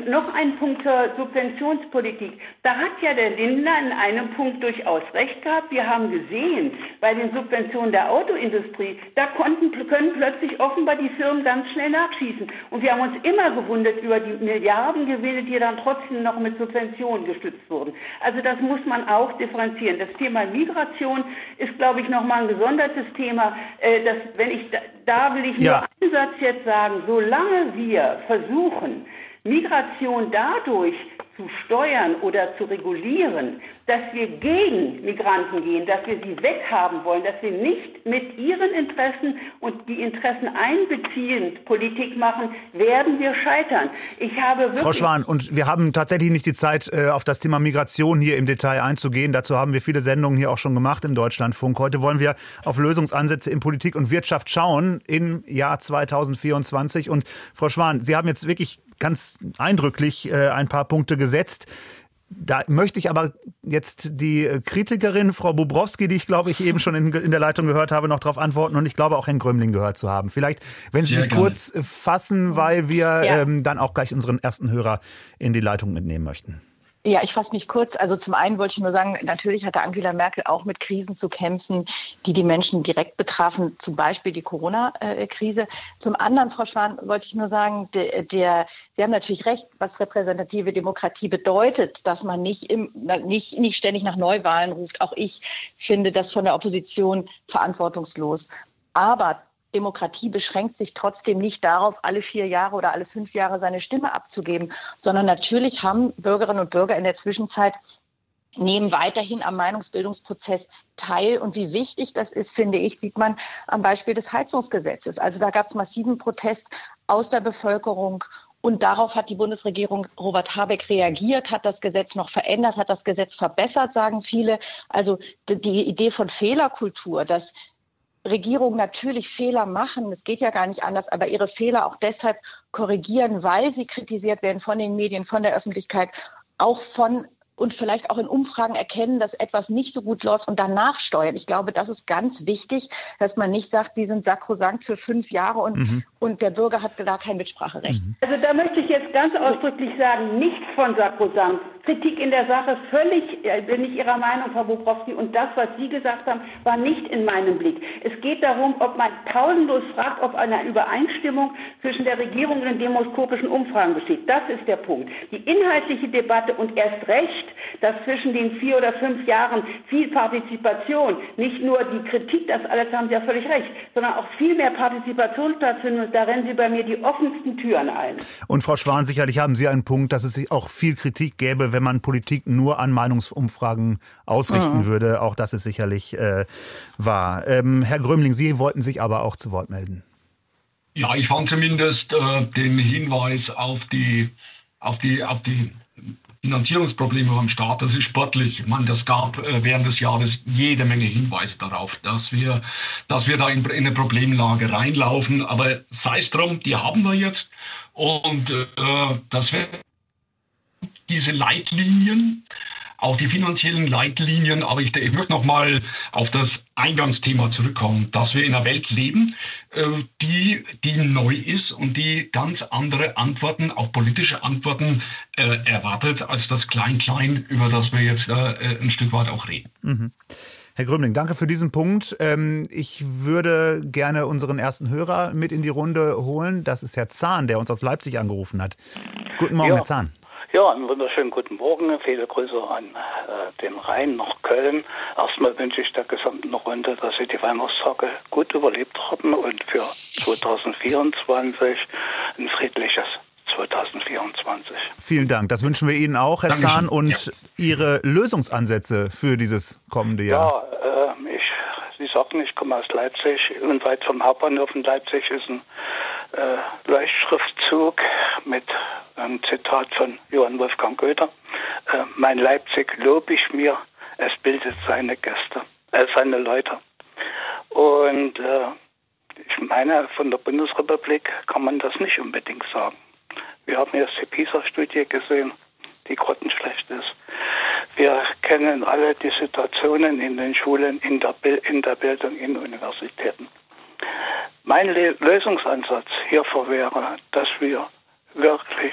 noch einen Punkt zur Subventionspolitik. Da hat ja der Lindner in einem Punkt durchaus recht gehabt. Wir haben gesehen, bei den Subventionen der Autoindustrie, da konnten, können plötzlich offenbar die Firmen ganz schnell nachschießen. Und wir haben uns immer gewundert über die Milliardengewinne, die dann trotzdem noch mit Subventionen gestützt wurden. Also das muss man auch differenzieren. Das Thema Migration ist, glaube ich, nochmal ein gesondertes Thema. Äh, das, wenn ich, da will ich ja. nur einen Satz jetzt sagen. Solange wir versuchen, Migration dadurch zu steuern oder zu regulieren, dass wir gegen Migranten gehen, dass wir sie weghaben wollen, dass wir nicht mit ihren Interessen und die Interessen einbeziehend Politik machen, werden wir scheitern. Ich habe Frau Schwan, und wir haben tatsächlich nicht die Zeit, äh, auf das Thema Migration hier im Detail einzugehen. Dazu haben wir viele Sendungen hier auch schon gemacht im Deutschlandfunk. Heute wollen wir auf Lösungsansätze in Politik und Wirtschaft schauen im Jahr 2024. Und Frau Schwan, Sie haben jetzt wirklich ganz eindrücklich äh, ein paar Punkte gesetzt. Da möchte ich aber jetzt die Kritikerin, Frau Bobrowski, die ich glaube ich eben schon in, in der Leitung gehört habe, noch darauf antworten und ich glaube auch Herrn Grömling gehört zu haben. Vielleicht, wenn Sie Sehr sich gerne. kurz fassen, weil wir ja. ähm, dann auch gleich unseren ersten Hörer in die Leitung mitnehmen möchten. Ja, ich fasse mich kurz. Also zum einen wollte ich nur sagen, natürlich hatte Angela Merkel auch mit Krisen zu kämpfen, die die Menschen direkt betrafen, zum Beispiel die Corona-Krise. Zum anderen, Frau Schwan, wollte ich nur sagen, der, der, Sie haben natürlich recht, was repräsentative Demokratie bedeutet, dass man nicht, im, nicht, nicht ständig nach Neuwahlen ruft. Auch ich finde das von der Opposition verantwortungslos. Aber Demokratie beschränkt sich trotzdem nicht darauf, alle vier Jahre oder alle fünf Jahre seine Stimme abzugeben, sondern natürlich haben Bürgerinnen und Bürger in der Zwischenzeit nehmen weiterhin am Meinungsbildungsprozess teil. Und wie wichtig das ist, finde ich, sieht man am Beispiel des Heizungsgesetzes. Also da gab es massiven Protest aus der Bevölkerung. Und darauf hat die Bundesregierung Robert Habeck reagiert, hat das Gesetz noch verändert, hat das Gesetz verbessert, sagen viele. Also die Idee von Fehlerkultur, dass Regierungen natürlich Fehler machen, es geht ja gar nicht anders, aber ihre Fehler auch deshalb korrigieren, weil sie kritisiert werden von den Medien, von der Öffentlichkeit, auch von und vielleicht auch in Umfragen erkennen, dass etwas nicht so gut läuft und danach steuern. Ich glaube, das ist ganz wichtig, dass man nicht sagt, die sind sakrosankt für fünf Jahre und, mhm. Und der Bürger hat da kein Mitspracherecht. Mhm. Also da möchte ich jetzt ganz ausdrücklich sagen, nichts von sakrosankt. Kritik in der Sache völlig, äh, bin ich Ihrer Meinung, Frau Bobrowski, und das, was Sie gesagt haben, war nicht in meinem Blick. Es geht darum, ob man pausenlos fragt, ob eine Übereinstimmung zwischen der Regierung und den demoskopischen Umfragen besteht. Das ist der Punkt. Die inhaltliche Debatte und erst recht, dass zwischen den vier oder fünf Jahren viel Partizipation, nicht nur die Kritik, das alles haben Sie ja völlig recht, sondern auch viel mehr Partizipation stattfindet. Da rennen Sie bei mir die offensten Türen ein. Und Frau Schwan, sicherlich haben Sie einen Punkt, dass es auch viel Kritik gäbe, wenn man Politik nur an Meinungsumfragen ausrichten mhm. würde. Auch das ist sicherlich äh, wahr. Ähm, Herr Grömling, Sie wollten sich aber auch zu Wort melden. Ja, ich fand zumindest äh, den Hinweis auf die, auf die, auf die Finanzierungsprobleme beim Staat, das ist sportlich. Ich meine, das gab äh, während des Jahres jede Menge Hinweise darauf, dass wir, dass wir da in, in eine Problemlage reinlaufen. Aber sei es drum, die haben wir jetzt. Und äh, das wird diese Leitlinien, auch die finanziellen Leitlinien, aber ich, ich möchte nochmal auf das Eingangsthema zurückkommen, dass wir in einer Welt leben, äh, die, die neu ist und die ganz andere Antworten, auch politische Antworten äh, erwartet, als das Klein-Klein, über das wir jetzt äh, ein Stück weit auch reden. Mhm. Herr Grömling, danke für diesen Punkt. Ähm, ich würde gerne unseren ersten Hörer mit in die Runde holen. Das ist Herr Zahn, der uns aus Leipzig angerufen hat. Guten Morgen, ja. Herr Zahn. Ja, einen wunderschönen guten Morgen. Viele Grüße an äh, den Rhein nach Köln. Erstmal wünsche ich der gesamten Runde, dass Sie die Weihnachtstage gut überlebt haben und für 2024 ein friedliches 2024. Vielen Dank. Das wünschen wir Ihnen auch, Herr Dankeschön. Zahn, und ja. Ihre Lösungsansätze für dieses kommende Jahr. Ja, äh, ich, Sie sagten, ich komme aus Leipzig. Unweit vom Hauptbahnhof in Leipzig ist ein äh, Leuchtschriftzug mit einem Zitat von Johann Wolfgang Goethe. Äh, mein Leipzig lobe ich mir, es bildet seine Gäste, äh, seine Leute. Und äh, ich meine, von der Bundesrepublik kann man das nicht unbedingt sagen. Wir haben jetzt die PISA-Studie gesehen, die grottenschlecht ist. Wir kennen alle die Situationen in den Schulen, in der, in der Bildung, in Universitäten. Mein Lösungsansatz hierfür wäre, dass wir wirklich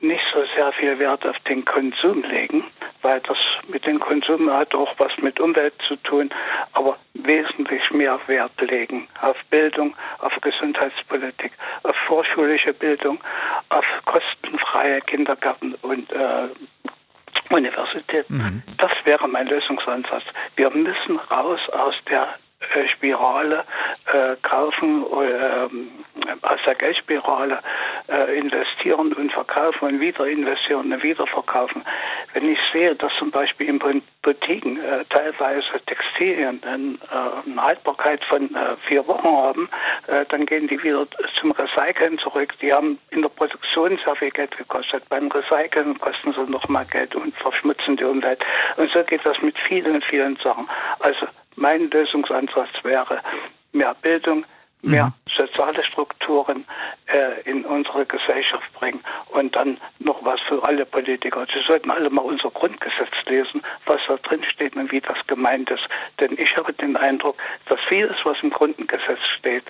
nicht so sehr viel Wert auf den Konsum legen, weil das mit dem Konsum hat auch was mit Umwelt zu tun, aber wesentlich mehr Wert legen auf Bildung, auf Gesundheitspolitik, auf vorschulische Bildung, auf kostenfreie Kindergärten und äh, Universitäten. Mhm. Das wäre mein Lösungsansatz. Wir müssen raus aus der Spirale äh, kaufen ähm, aus der Geldspirale äh, investieren und verkaufen und wieder investieren und wieder verkaufen. Wenn ich sehe, dass zum Beispiel in Boutiquen äh, teilweise Textilien eine, äh, eine Haltbarkeit von äh, vier Wochen haben, dann gehen die wieder zum Recyceln zurück. Die haben in der Produktion sehr viel Geld gekostet. Beim Recyceln kosten sie noch mal Geld und verschmutzen die Umwelt. Und so geht das mit vielen, vielen Sachen. Also mein Lösungsansatz wäre mehr Bildung, mehr mhm. soziale Strukturen äh, in unsere Gesellschaft bringen und dann noch was für alle Politiker. Sie sollten alle mal unser Grundgesetz lesen, was da drin steht und wie das gemeint ist. Denn ich habe den Eindruck, dass vieles, was im Grundgesetz steht,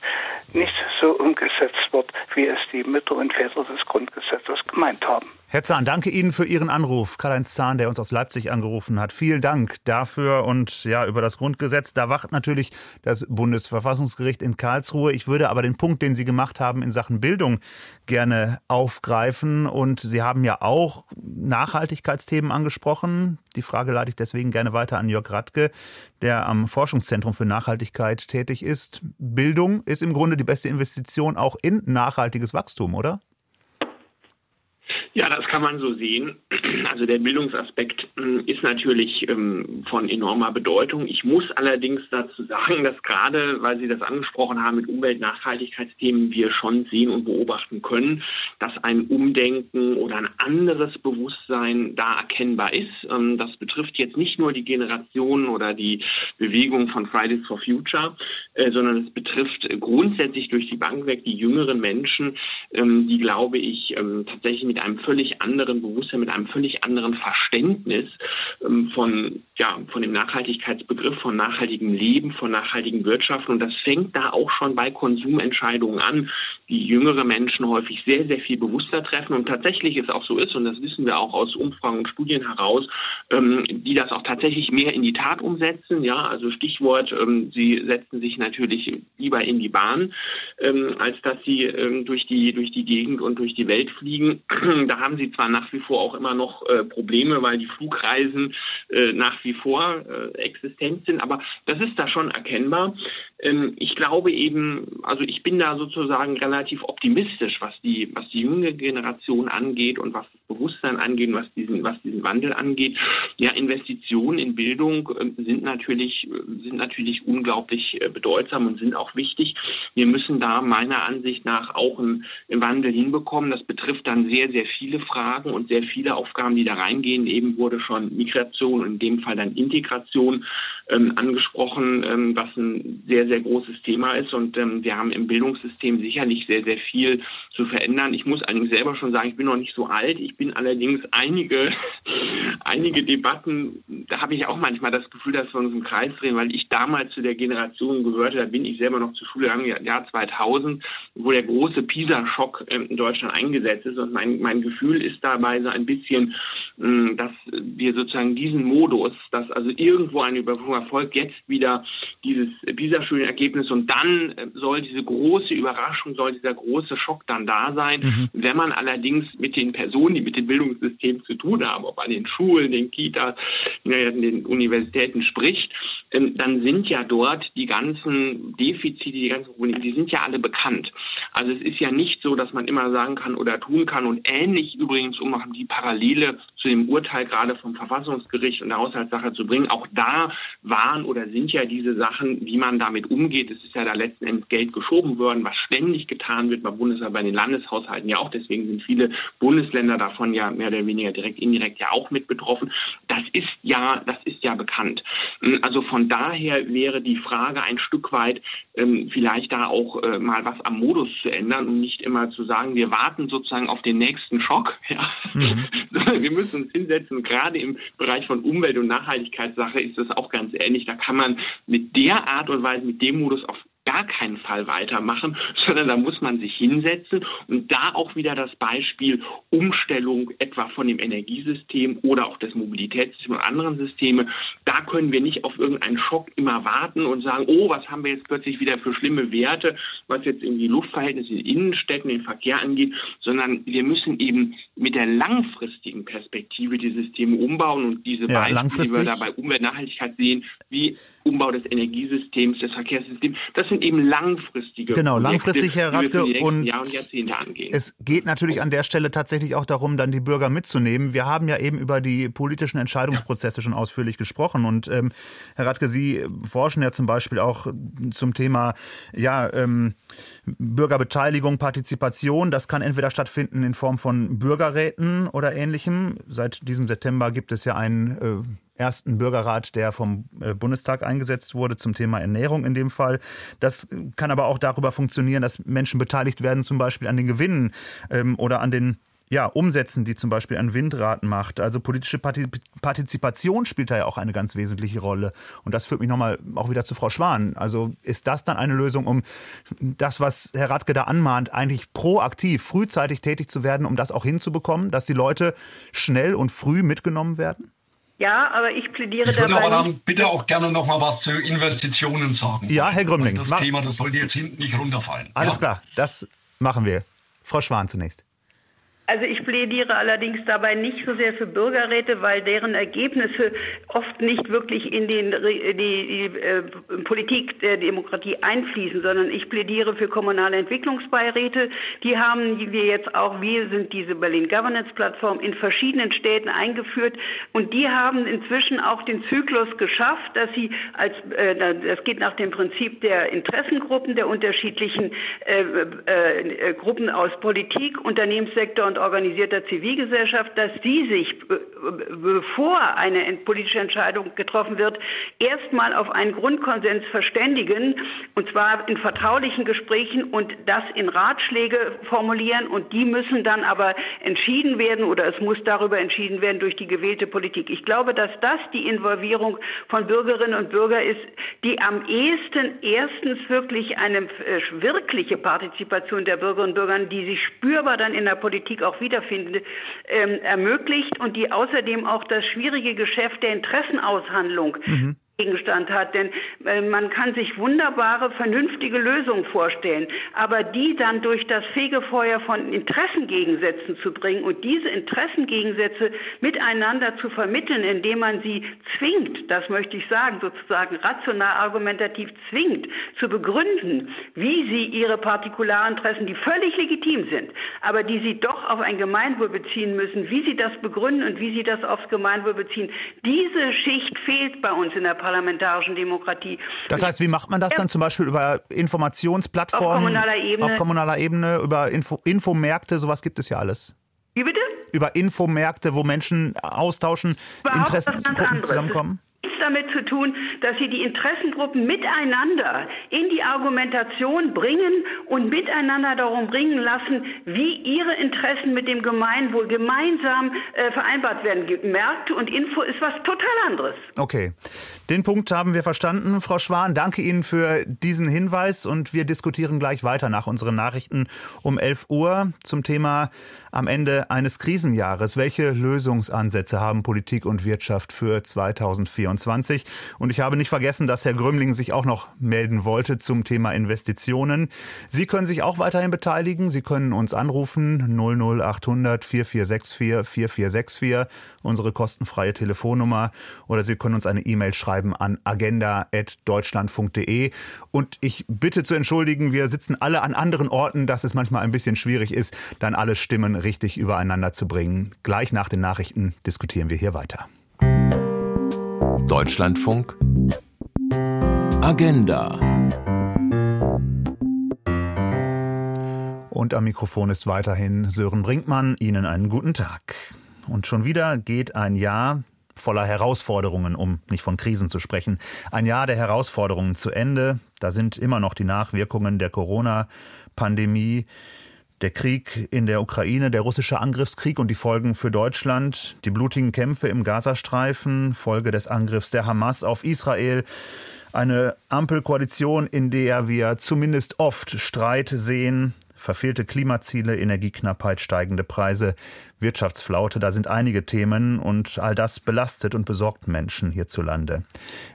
nicht so umgesetzt wird, wie es die Mütter und Väter des Grundgesetzes gemeint haben. Herr Zahn, danke Ihnen für Ihren Anruf. Karl-Heinz Zahn, der uns aus Leipzig angerufen hat. Vielen Dank dafür und ja, über das Grundgesetz. Da wacht natürlich das Bundesverfassungsgericht in Karlsruhe. Ich würde aber den Punkt, den Sie gemacht haben in Sachen Bildung gerne aufgreifen. Und Sie haben ja auch Nachhaltigkeitsthemen angesprochen. Die Frage leite ich deswegen gerne weiter an Jörg Radke, der am Forschungszentrum für Nachhaltigkeit tätig ist. Bildung ist im Grunde die beste Investition auch in nachhaltiges Wachstum, oder? Ja, das kann man so sehen. Also der Bildungsaspekt hm, ist natürlich ähm, von enormer Bedeutung. Ich muss allerdings dazu sagen, dass gerade, weil Sie das angesprochen haben mit Umweltnachhaltigkeitsthemen, wir schon sehen und beobachten können, dass ein Umdenken oder ein anderes Bewusstsein da erkennbar ist. Ähm, das betrifft jetzt nicht nur die Generation oder die Bewegung von Fridays for Future, äh, sondern es betrifft grundsätzlich durch die Bank weg die jüngeren Menschen, ähm, die, glaube ich, tatsächlich mit einem völlig anderen Bewusstsein, mit einem völlig anderen Verständnis ähm, von, ja, von dem Nachhaltigkeitsbegriff, von nachhaltigem Leben, von nachhaltigen Wirtschaften. Und das fängt da auch schon bei Konsumentscheidungen an, die jüngere Menschen häufig sehr, sehr viel bewusster treffen. Und tatsächlich ist auch so ist, und das wissen wir auch aus Umfragen und Studien heraus, ähm, die das auch tatsächlich mehr in die Tat umsetzen. Ja, also Stichwort, ähm, sie setzen sich natürlich lieber in die Bahn, ähm, als dass sie ähm, durch die, durch die Gegend und durch die Welt fliegen. Da haben sie zwar nach wie vor auch immer noch äh, Probleme, weil die Flugreisen äh, nach wie vor äh, existent sind, aber das ist da schon erkennbar. Ähm, ich glaube eben, also ich bin da sozusagen relativ optimistisch, was die, was die junge Generation angeht und was das Bewusstsein angeht, was diesen, was diesen Wandel angeht. Ja, Investitionen in Bildung äh, sind natürlich, sind natürlich unglaublich äh, bedeutsam und sind auch wichtig. Wir müssen da meiner Ansicht nach auch einen, einen Wandel hinbekommen. Das betrifft dann sehr, sehr viele Fragen und sehr viele Aufgaben, die da reingehen. Eben wurde schon Migration und in dem Fall dann Integration ähm, angesprochen, ähm, was ein sehr, sehr großes Thema ist. Und ähm, wir haben im Bildungssystem sicherlich sehr, sehr viel zu verändern. Ich muss allerdings selber schon sagen, ich bin noch nicht so alt. Ich bin allerdings einige, einige Debatten, da habe ich auch manchmal das Gefühl, dass wir uns im Kreis drehen, weil ich damals zu der Generation gehörte, da bin ich selber noch zur Schule gegangen, Jahr 2000, wo der große PISA-Schock ähm, in Deutschland eingesetzt ist. Und mein, mein Gefühl ist dabei so ein bisschen, ähm, dass wir sozusagen diesen Modus, dass also irgendwo eine Überprüfung erfolgt, jetzt wieder dieses PISA-Studienergebnis und dann äh, soll diese große Überraschung, soll dieser große Schock dann da sein. Mhm. Wenn man allerdings mit den Personen, die mit dem Bildungssystem zu tun haben, ob an den Schulen, den Kitas, den Universitäten spricht, dann sind ja dort die ganzen Defizite, die ganzen Probleme, die sind ja alle bekannt. Also es ist ja nicht so, dass man immer sagen kann oder tun kann und ähnlich übrigens, um die Parallele zu dem Urteil gerade vom Verfassungsgericht und der Haushaltssache zu bringen, auch da waren oder sind ja diese Sachen, wie man damit umgeht. Es ist ja da letzten Endes Geld geschoben worden, was ständig getan wird bei Bundeswehr, bei den Landeshaushalten ja auch. Deswegen sind viele Bundesländer davon ja mehr oder weniger direkt, indirekt ja auch mit betroffen. Das ist ja, das ist ja bekannt. Also von von daher wäre die Frage ein Stück weit ähm, vielleicht da auch äh, mal was am Modus zu ändern und nicht immer zu sagen, wir warten sozusagen auf den nächsten Schock. Ja. Mhm. wir müssen uns hinsetzen. Gerade im Bereich von Umwelt- und Nachhaltigkeitssache ist das auch ganz ähnlich. Da kann man mit der Art und Weise, mit dem Modus auf gar keinen Fall weitermachen, sondern da muss man sich hinsetzen und da auch wieder das Beispiel Umstellung etwa von dem Energiesystem oder auch des Mobilitätssystems und anderen Systeme. Da können wir nicht auf irgendeinen Schock immer warten und sagen, oh, was haben wir jetzt plötzlich wieder für schlimme Werte, was jetzt in die Luftverhältnisse in Innenstädten, den Verkehr angeht, sondern wir müssen eben mit der langfristigen Perspektive die Systeme umbauen und diese ja, Beispiele, die wir da bei Umweltnachhaltigkeit sehen, wie Umbau des Energiesystems, des Verkehrssystems, das sind sind eben langfristige Genau, langfristig, Herr Radke. Und, und es geht natürlich an der Stelle tatsächlich auch darum, dann die Bürger mitzunehmen. Wir haben ja eben über die politischen Entscheidungsprozesse ja. schon ausführlich gesprochen. Und ähm, Herr Radke, Sie forschen ja zum Beispiel auch zum Thema ja, ähm, Bürgerbeteiligung, Partizipation. Das kann entweder stattfinden in Form von Bürgerräten oder ähnlichem. Seit diesem September gibt es ja einen äh, ersten Bürgerrat, der vom äh, Bundestag eingesetzt wurde zum Thema Ernährung in dem Fall. Das kann aber auch darüber funktionieren, dass Menschen beteiligt werden, zum Beispiel an den Gewinnen ähm, oder an den ja, umsetzen, die zum Beispiel ein Windrad macht. Also politische Partizipation spielt da ja auch eine ganz wesentliche Rolle. Und das führt mich nochmal auch wieder zu Frau Schwan. Also ist das dann eine Lösung, um das, was Herr Radke da anmahnt, eigentlich proaktiv, frühzeitig tätig zu werden, um das auch hinzubekommen, dass die Leute schnell und früh mitgenommen werden? Ja, aber ich plädiere ich würde dabei. aber dann bitte auch gerne noch mal was zu Investitionen sagen. Ja, Herr Grümling. Das Thema, das sollte jetzt hinten nicht runterfallen. Alles ja? klar, das machen wir. Frau Schwan zunächst. Also ich plädiere allerdings dabei nicht so sehr für Bürgerräte, weil deren Ergebnisse oft nicht wirklich in den, die, die äh, Politik der Demokratie einfließen, sondern ich plädiere für kommunale Entwicklungsbeiräte. Die haben wir jetzt auch, wir sind diese Berlin Governance Plattform in verschiedenen Städten eingeführt und die haben inzwischen auch den Zyklus geschafft, dass sie als, äh, das geht nach dem Prinzip der Interessengruppen der unterschiedlichen äh, Gruppen aus Politik, Unternehmenssektor und organisierter Zivilgesellschaft, dass sie sich, bevor eine politische Entscheidung getroffen wird, erstmal auf einen Grundkonsens verständigen, und zwar in vertraulichen Gesprächen und das in Ratschläge formulieren. Und die müssen dann aber entschieden werden oder es muss darüber entschieden werden durch die gewählte Politik. Ich glaube, dass das die Involvierung von Bürgerinnen und Bürgern ist, die am ehesten erstens wirklich eine äh, wirkliche Partizipation der Bürgerinnen und Bürger, die sich spürbar dann in der Politik auch wiederfinden, ähm, ermöglicht und die außerdem auch das schwierige Geschäft der Interessenaushandlung mhm. Gegenstand hat. Denn äh, man kann sich wunderbare, vernünftige Lösungen vorstellen, aber die dann durch das Fegefeuer von Interessengegensätzen zu bringen und diese Interessengegensätze miteinander zu vermitteln, indem man sie zwingt, das möchte ich sagen, sozusagen rational argumentativ zwingt, zu begründen, wie sie ihre Partikularinteressen, die völlig legitim sind, aber die sie doch auf ein Gemeinwohl beziehen müssen, wie sie das begründen und wie sie das aufs Gemeinwohl beziehen. Diese Schicht fehlt bei uns in der parlamentarischen Demokratie. Das heißt, wie macht man das dann zum Beispiel über Informationsplattformen? Auf kommunaler Ebene. Auf kommunaler Ebene, über Info Infomärkte, sowas gibt es ja alles. Wie bitte? Über Infomärkte, wo Menschen austauschen, Interessengruppen zusammenkommen? nichts damit zu tun, dass sie die Interessengruppen miteinander in die Argumentation bringen und miteinander darum bringen lassen, wie ihre Interessen mit dem Gemeinwohl gemeinsam äh, vereinbart werden. Märkte und Info ist was total anderes. Okay, den Punkt haben wir verstanden. Frau Schwan, danke Ihnen für diesen Hinweis und wir diskutieren gleich weiter nach unseren Nachrichten um 11 Uhr zum Thema am Ende eines Krisenjahres. Welche Lösungsansätze haben Politik und Wirtschaft für 2024? Und ich habe nicht vergessen, dass Herr Grümling sich auch noch melden wollte zum Thema Investitionen. Sie können sich auch weiterhin beteiligen. Sie können uns anrufen 00800 4464 4464, unsere kostenfreie Telefonnummer. Oder Sie können uns eine E-Mail schreiben an agenda.deutschlandfunk.de. Und ich bitte zu entschuldigen, wir sitzen alle an anderen Orten, dass es manchmal ein bisschen schwierig ist, dann alle Stimmen richtig übereinander zu bringen. Gleich nach den Nachrichten diskutieren wir hier weiter. Deutschlandfunk Agenda Und am Mikrofon ist weiterhin Sören Brinkmann. Ihnen einen guten Tag. Und schon wieder geht ein Jahr voller Herausforderungen, um nicht von Krisen zu sprechen. Ein Jahr der Herausforderungen zu Ende. Da sind immer noch die Nachwirkungen der Corona-Pandemie der Krieg in der Ukraine, der russische Angriffskrieg und die Folgen für Deutschland, die blutigen Kämpfe im Gazastreifen, Folge des Angriffs der Hamas auf Israel, eine Ampelkoalition, in der wir zumindest oft Streit sehen, verfehlte Klimaziele, Energieknappheit, steigende Preise, Wirtschaftsflaute, da sind einige Themen und all das belastet und besorgt Menschen hierzulande.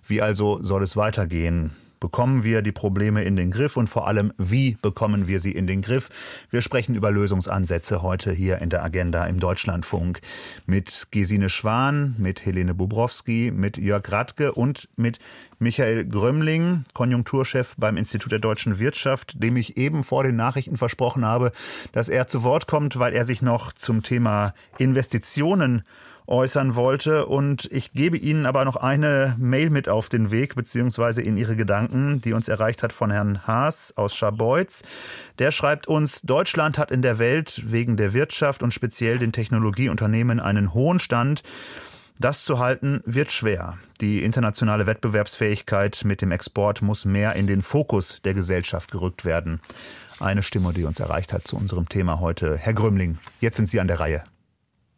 Wie also soll es weitergehen? Bekommen wir die Probleme in den Griff und vor allem, wie bekommen wir sie in den Griff? Wir sprechen über Lösungsansätze heute hier in der Agenda im Deutschlandfunk mit Gesine Schwan, mit Helene Bubrowski, mit Jörg Radke und mit Michael Grömmling, Konjunkturchef beim Institut der deutschen Wirtschaft, dem ich eben vor den Nachrichten versprochen habe, dass er zu Wort kommt, weil er sich noch zum Thema Investitionen äußern wollte. Und ich gebe Ihnen aber noch eine Mail mit auf den Weg, beziehungsweise in Ihre Gedanken, die uns erreicht hat von Herrn Haas aus Scharbeutz. Der schreibt uns, Deutschland hat in der Welt wegen der Wirtschaft und speziell den Technologieunternehmen einen hohen Stand. Das zu halten wird schwer. Die internationale Wettbewerbsfähigkeit mit dem Export muss mehr in den Fokus der Gesellschaft gerückt werden. Eine Stimme, die uns erreicht hat zu unserem Thema heute. Herr Grümling, jetzt sind Sie an der Reihe.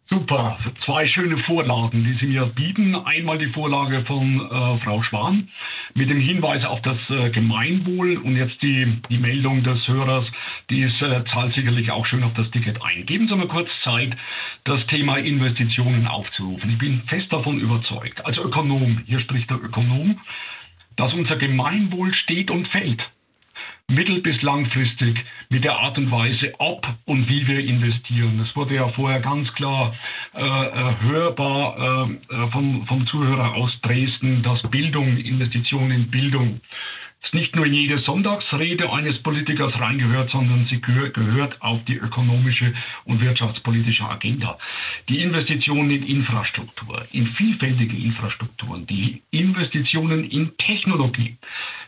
Super, zwei schöne Vorlagen, die Sie mir bieten. Einmal die Vorlage von äh, Frau Schwan mit dem Hinweis auf das äh, Gemeinwohl und jetzt die, die Meldung des Hörers, die ist, äh, zahlt sicherlich auch schön auf das Ticket ein. Geben Sie mir kurz Zeit, das Thema Investitionen aufzurufen. Ich bin fest davon überzeugt, als Ökonom, hier spricht der Ökonom, dass unser Gemeinwohl steht und fällt mittel- bis langfristig mit der Art und Weise, ob und wie wir investieren. Es wurde ja vorher ganz klar äh, äh hörbar äh, äh, vom, vom Zuhörer aus Dresden, dass Bildung, Investitionen in Bildung ist nicht nur jede Sonntagsrede eines Politikers reingehört, sondern sie gehört auf die ökonomische und wirtschaftspolitische Agenda. Die Investitionen in Infrastruktur, in vielfältige Infrastrukturen, die Investitionen in Technologie.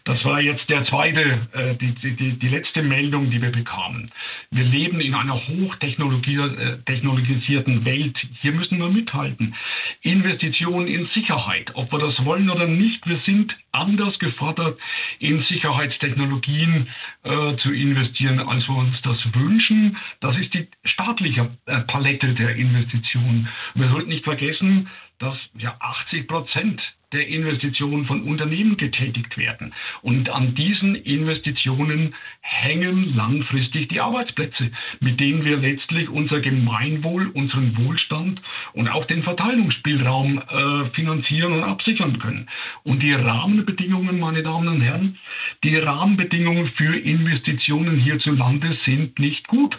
Das war jetzt der zweite, äh, die, die, die letzte Meldung, die wir bekamen. Wir leben in einer hochtechnologisierten äh, Welt. Hier müssen wir mithalten. Investitionen in Sicherheit, ob wir das wollen oder nicht, wir sind anders gefordert in Sicherheitstechnologien äh, zu investieren, als wir uns das wünschen. Das ist die staatliche äh, Palette der Investitionen. Wir sollten nicht vergessen, dass ja 80 Prozent der Investitionen von Unternehmen getätigt werden. Und an diesen Investitionen hängen langfristig die Arbeitsplätze, mit denen wir letztlich unser Gemeinwohl, unseren Wohlstand und auch den Verteilungsspielraum äh, finanzieren und absichern können. Und die Rahmenbedingungen, meine Damen und Herren, die Rahmenbedingungen für Investitionen hierzulande sind nicht gut.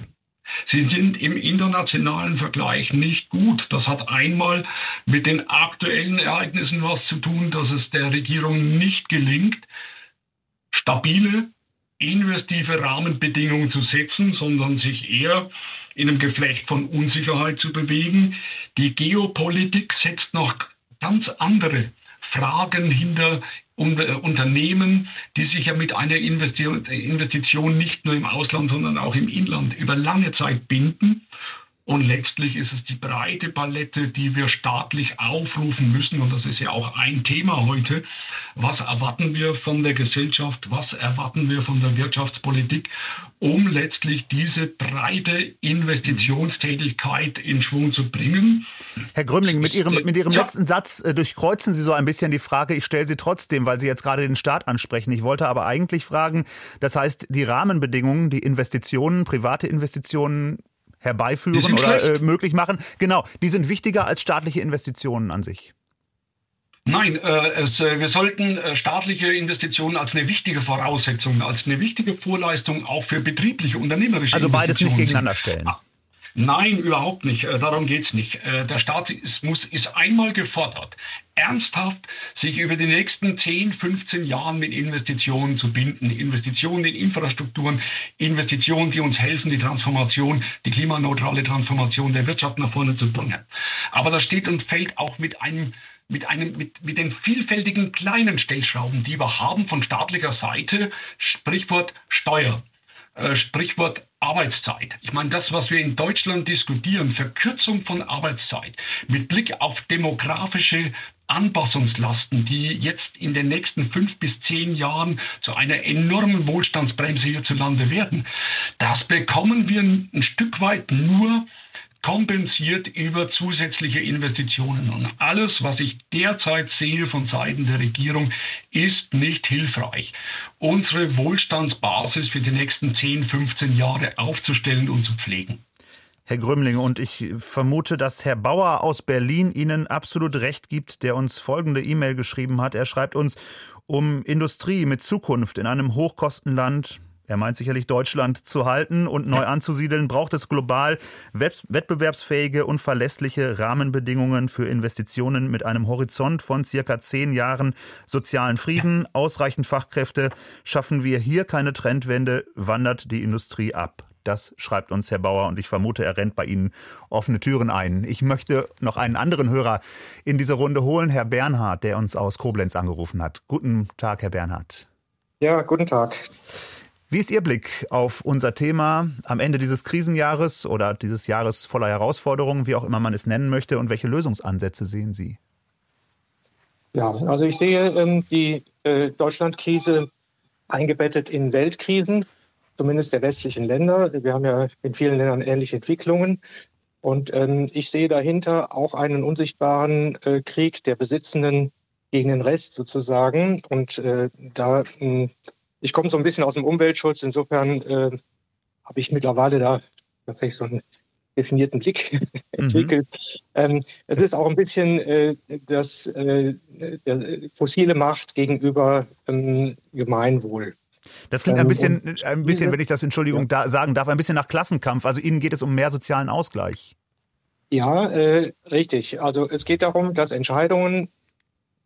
Sie sind im internationalen Vergleich nicht gut. Das hat einmal mit den aktuellen Ereignissen was zu tun, dass es der Regierung nicht gelingt, stabile, investive Rahmenbedingungen zu setzen, sondern sich eher in einem Geflecht von Unsicherheit zu bewegen. Die Geopolitik setzt noch ganz andere Fragen hinter äh, Unternehmen, die sich ja mit einer Investition nicht nur im Ausland, sondern auch im Inland über lange Zeit binden und letztlich ist es die breite Palette, die wir staatlich aufrufen müssen. Und das ist ja auch ein Thema heute. Was erwarten wir von der Gesellschaft? Was erwarten wir von der Wirtschaftspolitik, um letztlich diese breite Investitionstätigkeit in Schwung zu bringen? Herr Grümling, mit Ihrem, mit Ihrem ja. letzten Satz äh, durchkreuzen Sie so ein bisschen die Frage. Ich stelle sie trotzdem, weil Sie jetzt gerade den Staat ansprechen. Ich wollte aber eigentlich fragen, das heißt, die Rahmenbedingungen, die Investitionen, private Investitionen herbeiführen oder äh, möglich machen. Genau, die sind wichtiger als staatliche Investitionen an sich. Nein, äh, es, äh, wir sollten äh, staatliche Investitionen als eine wichtige Voraussetzung, als eine wichtige Vorleistung auch für betriebliche, unternehmerische Also beides nicht gegeneinander stellen. Ah, Nein, überhaupt nicht. Äh, darum geht's nicht. Äh, der Staat ist, muss, ist einmal gefordert, ernsthaft sich über die nächsten 10, 15 Jahren mit Investitionen zu binden. Investitionen in Infrastrukturen, Investitionen, die uns helfen, die Transformation, die klimaneutrale Transformation der Wirtschaft nach vorne zu bringen. Aber das steht und fällt auch mit einem mit, einem, mit, mit den vielfältigen kleinen Stellschrauben, die wir haben von staatlicher Seite, Sprichwort Steuer, äh, Sprichwort Arbeitszeit. Ich meine, das, was wir in Deutschland diskutieren, Verkürzung von Arbeitszeit mit Blick auf demografische Anpassungslasten, die jetzt in den nächsten fünf bis zehn Jahren zu einer enormen Wohlstandsbremse hierzulande werden, das bekommen wir ein Stück weit nur kompensiert über zusätzliche Investitionen. Und alles, was ich derzeit sehe von Seiten der Regierung, ist nicht hilfreich, unsere Wohlstandsbasis für die nächsten 10, 15 Jahre aufzustellen und zu pflegen. Herr Grümling, und ich vermute, dass Herr Bauer aus Berlin Ihnen absolut recht gibt, der uns folgende E-Mail geschrieben hat. Er schreibt uns, um Industrie mit Zukunft in einem Hochkostenland er meint sicherlich Deutschland zu halten und neu anzusiedeln, braucht es global wettbewerbsfähige und verlässliche Rahmenbedingungen für Investitionen mit einem Horizont von circa zehn Jahren sozialen Frieden, ausreichend Fachkräfte. Schaffen wir hier keine Trendwende, wandert die Industrie ab. Das schreibt uns Herr Bauer und ich vermute, er rennt bei Ihnen offene Türen ein. Ich möchte noch einen anderen Hörer in diese Runde holen, Herr Bernhard, der uns aus Koblenz angerufen hat. Guten Tag, Herr Bernhard. Ja, guten Tag. Wie ist Ihr Blick auf unser Thema am Ende dieses Krisenjahres oder dieses Jahres voller Herausforderungen, wie auch immer man es nennen möchte, und welche Lösungsansätze sehen Sie? Ja, also ich sehe ähm, die äh, Deutschlandkrise eingebettet in Weltkrisen, zumindest der westlichen Länder. Wir haben ja in vielen Ländern ähnliche Entwicklungen. Und ähm, ich sehe dahinter auch einen unsichtbaren äh, Krieg der Besitzenden gegen den Rest sozusagen. Und äh, da hm, ich komme so ein bisschen aus dem Umweltschutz, insofern äh, habe ich mittlerweile da tatsächlich so einen definierten Blick mhm. entwickelt. Ähm, es ist auch ein bisschen äh, das äh, fossile Macht gegenüber ähm, Gemeinwohl. Das klingt ein ähm, bisschen, ein bisschen, wenn ich das Entschuldigung ja. da sagen darf, ein bisschen nach Klassenkampf. Also Ihnen geht es um mehr sozialen Ausgleich. Ja, äh, richtig. Also es geht darum, dass Entscheidungen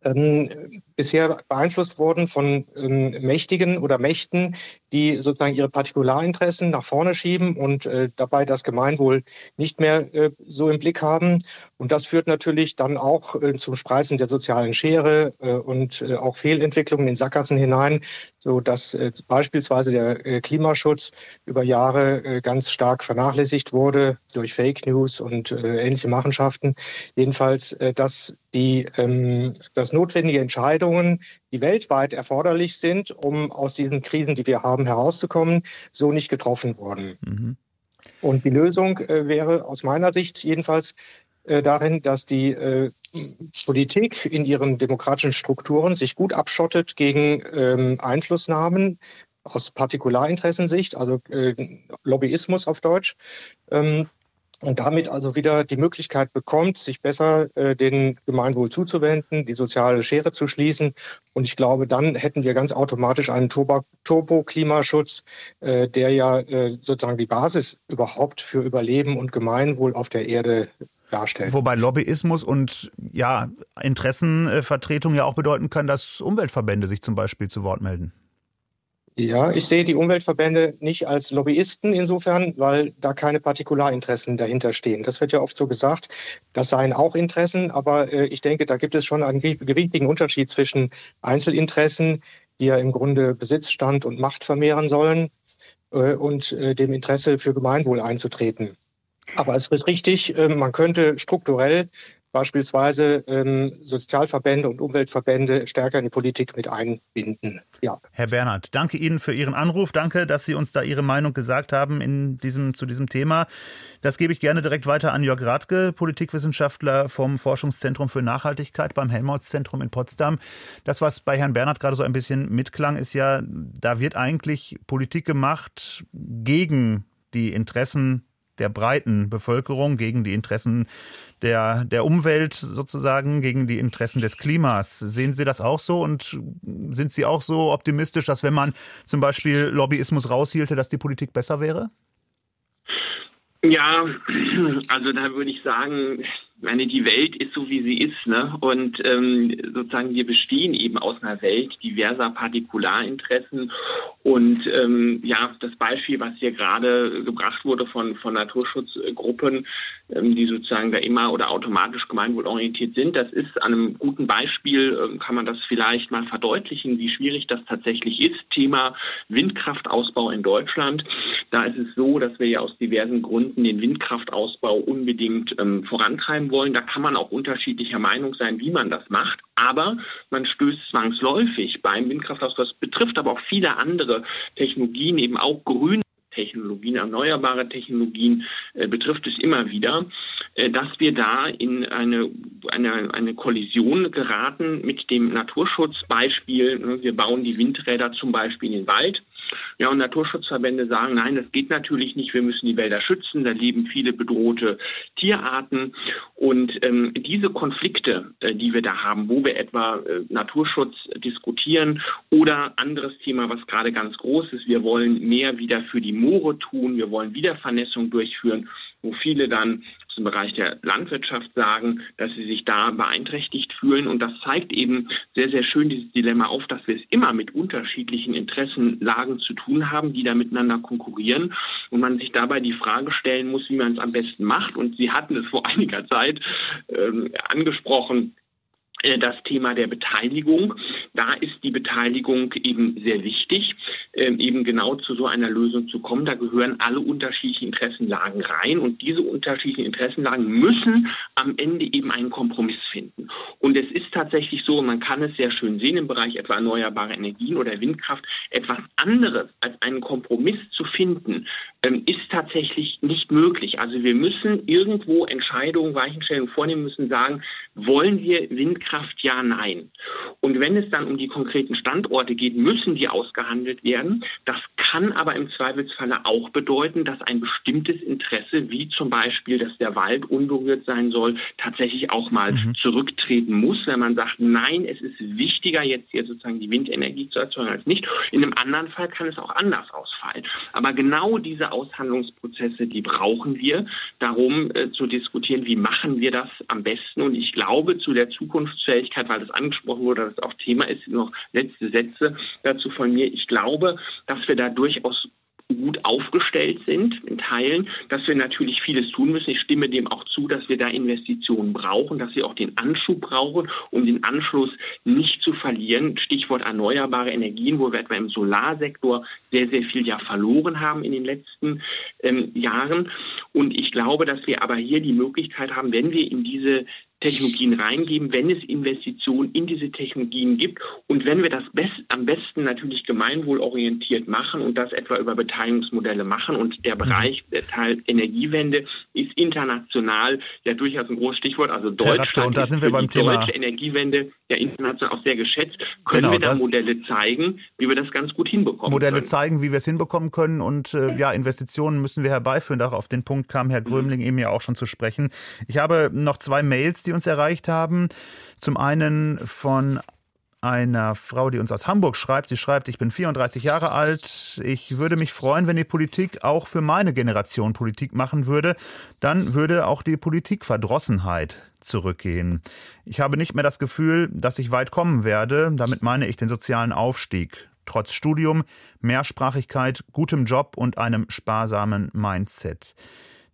ähm, bisher beeinflusst wurden von ähm, Mächtigen oder Mächten, die sozusagen ihre Partikularinteressen nach vorne schieben und äh, dabei das Gemeinwohl nicht mehr äh, so im Blick haben. Und das führt natürlich dann auch äh, zum Spreißen der sozialen Schere äh, und äh, auch Fehlentwicklungen in Sackgassen hinein, so dass äh, beispielsweise der Klimaschutz über Jahre ganz stark vernachlässigt wurde durch Fake News und ähnliche Machenschaften. Jedenfalls, dass die, ähm, dass notwendige Entscheidungen, die weltweit erforderlich sind, um aus diesen Krisen, die wir haben, herauszukommen, so nicht getroffen wurden. Mhm. Und die Lösung äh, wäre aus meiner Sicht jedenfalls äh, darin, dass die äh, Politik in ihren demokratischen Strukturen sich gut abschottet gegen ähm, Einflussnahmen aus Partikularinteressensicht, also äh, Lobbyismus auf Deutsch. Ähm, und damit also wieder die Möglichkeit bekommt, sich besser äh, den Gemeinwohl zuzuwenden, die soziale Schere zu schließen. Und ich glaube, dann hätten wir ganz automatisch einen Turbo-Klimaschutz, äh, der ja äh, sozusagen die Basis überhaupt für Überleben und Gemeinwohl auf der Erde darstellt. Wobei Lobbyismus und ja, Interessenvertretung ja auch bedeuten kann, dass Umweltverbände sich zum Beispiel zu Wort melden. Ja, ich sehe die Umweltverbände nicht als Lobbyisten insofern, weil da keine Partikularinteressen dahinter stehen. Das wird ja oft so gesagt, das seien auch Interessen, aber äh, ich denke, da gibt es schon einen gewichtigen Unterschied zwischen Einzelinteressen, die ja im Grunde Besitzstand und Macht vermehren sollen, äh, und äh, dem Interesse für Gemeinwohl einzutreten. Aber es ist richtig, man könnte strukturell beispielsweise ähm, Sozialverbände und Umweltverbände stärker in die Politik mit einbinden. Ja. Herr Bernhard, danke Ihnen für Ihren Anruf. Danke, dass Sie uns da Ihre Meinung gesagt haben in diesem, zu diesem Thema. Das gebe ich gerne direkt weiter an Jörg Rathke, Politikwissenschaftler vom Forschungszentrum für Nachhaltigkeit beim Helmholtz-Zentrum in Potsdam. Das, was bei Herrn Bernhard gerade so ein bisschen mitklang, ist ja, da wird eigentlich Politik gemacht gegen die Interessen der breiten Bevölkerung, gegen die Interessen der, der Umwelt sozusagen, gegen die Interessen des Klimas. Sehen Sie das auch so und sind Sie auch so optimistisch, dass wenn man zum Beispiel Lobbyismus raushielte, dass die Politik besser wäre? Ja, also da würde ich sagen, meine, die Welt ist so, wie sie ist, ne? Und ähm, sozusagen wir bestehen eben aus einer Welt diverser Partikularinteressen. Und ähm, ja, das Beispiel, was hier gerade gebracht wurde von, von Naturschutzgruppen, ähm, die sozusagen da immer oder automatisch gemeinwohlorientiert sind, das ist an einem guten Beispiel, ähm, kann man das vielleicht mal verdeutlichen, wie schwierig das tatsächlich ist. Thema Windkraftausbau in Deutschland. Da ist es so, dass wir ja aus diversen Gründen den Windkraftausbau unbedingt ähm, vorantreiben wollen. Da kann man auch unterschiedlicher Meinung sein, wie man das macht. Aber man stößt zwangsläufig beim Windkraftausbau. Das betrifft aber auch viele andere Technologien, eben auch grüne Technologien, erneuerbare Technologien äh, betrifft es immer wieder, äh, dass wir da in eine, eine, eine Kollision geraten mit dem Naturschutzbeispiel. Ne, wir bauen die Windräder zum Beispiel in den Wald ja, und Naturschutzverbände sagen, nein, das geht natürlich nicht. Wir müssen die Wälder schützen. Da leben viele bedrohte Tierarten. Und ähm, diese Konflikte, äh, die wir da haben, wo wir etwa äh, Naturschutz diskutieren oder anderes Thema, was gerade ganz groß ist, wir wollen mehr wieder für die Moore tun, wir wollen Wiedervernässung durchführen, wo viele dann dem Bereich der Landwirtschaft sagen, dass sie sich da beeinträchtigt fühlen. Und das zeigt eben sehr, sehr schön dieses Dilemma auf, dass wir es immer mit unterschiedlichen Interessenlagen zu tun haben, die da miteinander konkurrieren. Und man sich dabei die Frage stellen muss, wie man es am besten macht. Und Sie hatten es vor einiger Zeit ähm, angesprochen, das Thema der Beteiligung. da ist die Beteiligung eben sehr wichtig, ähm, eben genau zu so einer Lösung zu kommen. Da gehören alle unterschiedlichen Interessenlagen rein und diese unterschiedlichen Interessenlagen müssen am Ende eben einen Kompromiss finden. Und es ist tatsächlich so, man kann es sehr schön sehen im Bereich etwa erneuerbare Energien oder Windkraft, etwas anderes als einen Kompromiss zu finden, ist tatsächlich nicht möglich. Also wir müssen irgendwo Entscheidungen, Weichenstellungen vornehmen, müssen sagen, wollen wir Windkraft? Ja, nein. Und wenn es dann um die konkreten Standorte geht, müssen die ausgehandelt werden. Das kann aber im Zweifelsfalle auch bedeuten, dass ein bestimmtes Interesse, wie zum Beispiel, dass der Wald unberührt sein soll, tatsächlich auch mal mhm. zurücktreten muss, wenn man sagt, nein, es ist wichtiger, jetzt hier sozusagen die Windenergie zu erzeugen als nicht. In einem anderen Fall kann es auch anders ausfallen. Aber genau diese Aushandlungsprozesse, die brauchen wir, darum äh, zu diskutieren, wie machen wir das am besten. Und ich glaube, zu der Zukunftsfähigkeit, weil das angesprochen wurde, das auch Thema ist, noch letzte Sätze dazu von mir. Ich glaube, dass wir da durchaus gut aufgestellt sind in Teilen, dass wir natürlich vieles tun müssen. Ich stimme dem auch zu, dass wir da Investitionen brauchen, dass wir auch den Anschub brauchen, um den Anschluss nicht zu verlieren. Stichwort erneuerbare Energien, wo wir etwa im Solarsektor sehr, sehr viel ja verloren haben in den letzten ähm, Jahren. Und ich glaube, dass wir aber hier die Möglichkeit haben, wenn wir in diese Technologien reingeben, wenn es Investitionen in diese Technologien gibt und wenn wir das best, am besten natürlich gemeinwohlorientiert machen und das etwa über Beteiligungsmodelle machen und der Bereich der Teil Energiewende ist international ja durchaus ein großes Stichwort. Also Deutschland Ratke, und da sind wir beim Thema deutsche Energiewende ja international auch sehr geschätzt. Können genau, wir da Modelle zeigen, wie wir das ganz gut hinbekommen Modelle können? zeigen, wie wir es hinbekommen können und äh, ja, Investitionen müssen wir herbeiführen. Darauf auf den Punkt kam Herr mhm. Grömling mhm. eben ja auch schon zu sprechen. Ich habe noch zwei Mails, die uns erreicht haben. Zum einen von einer Frau, die uns aus Hamburg schreibt. Sie schreibt, ich bin 34 Jahre alt. Ich würde mich freuen, wenn die Politik auch für meine Generation Politik machen würde. Dann würde auch die Politikverdrossenheit zurückgehen. Ich habe nicht mehr das Gefühl, dass ich weit kommen werde. Damit meine ich den sozialen Aufstieg. Trotz Studium, Mehrsprachigkeit, gutem Job und einem sparsamen Mindset.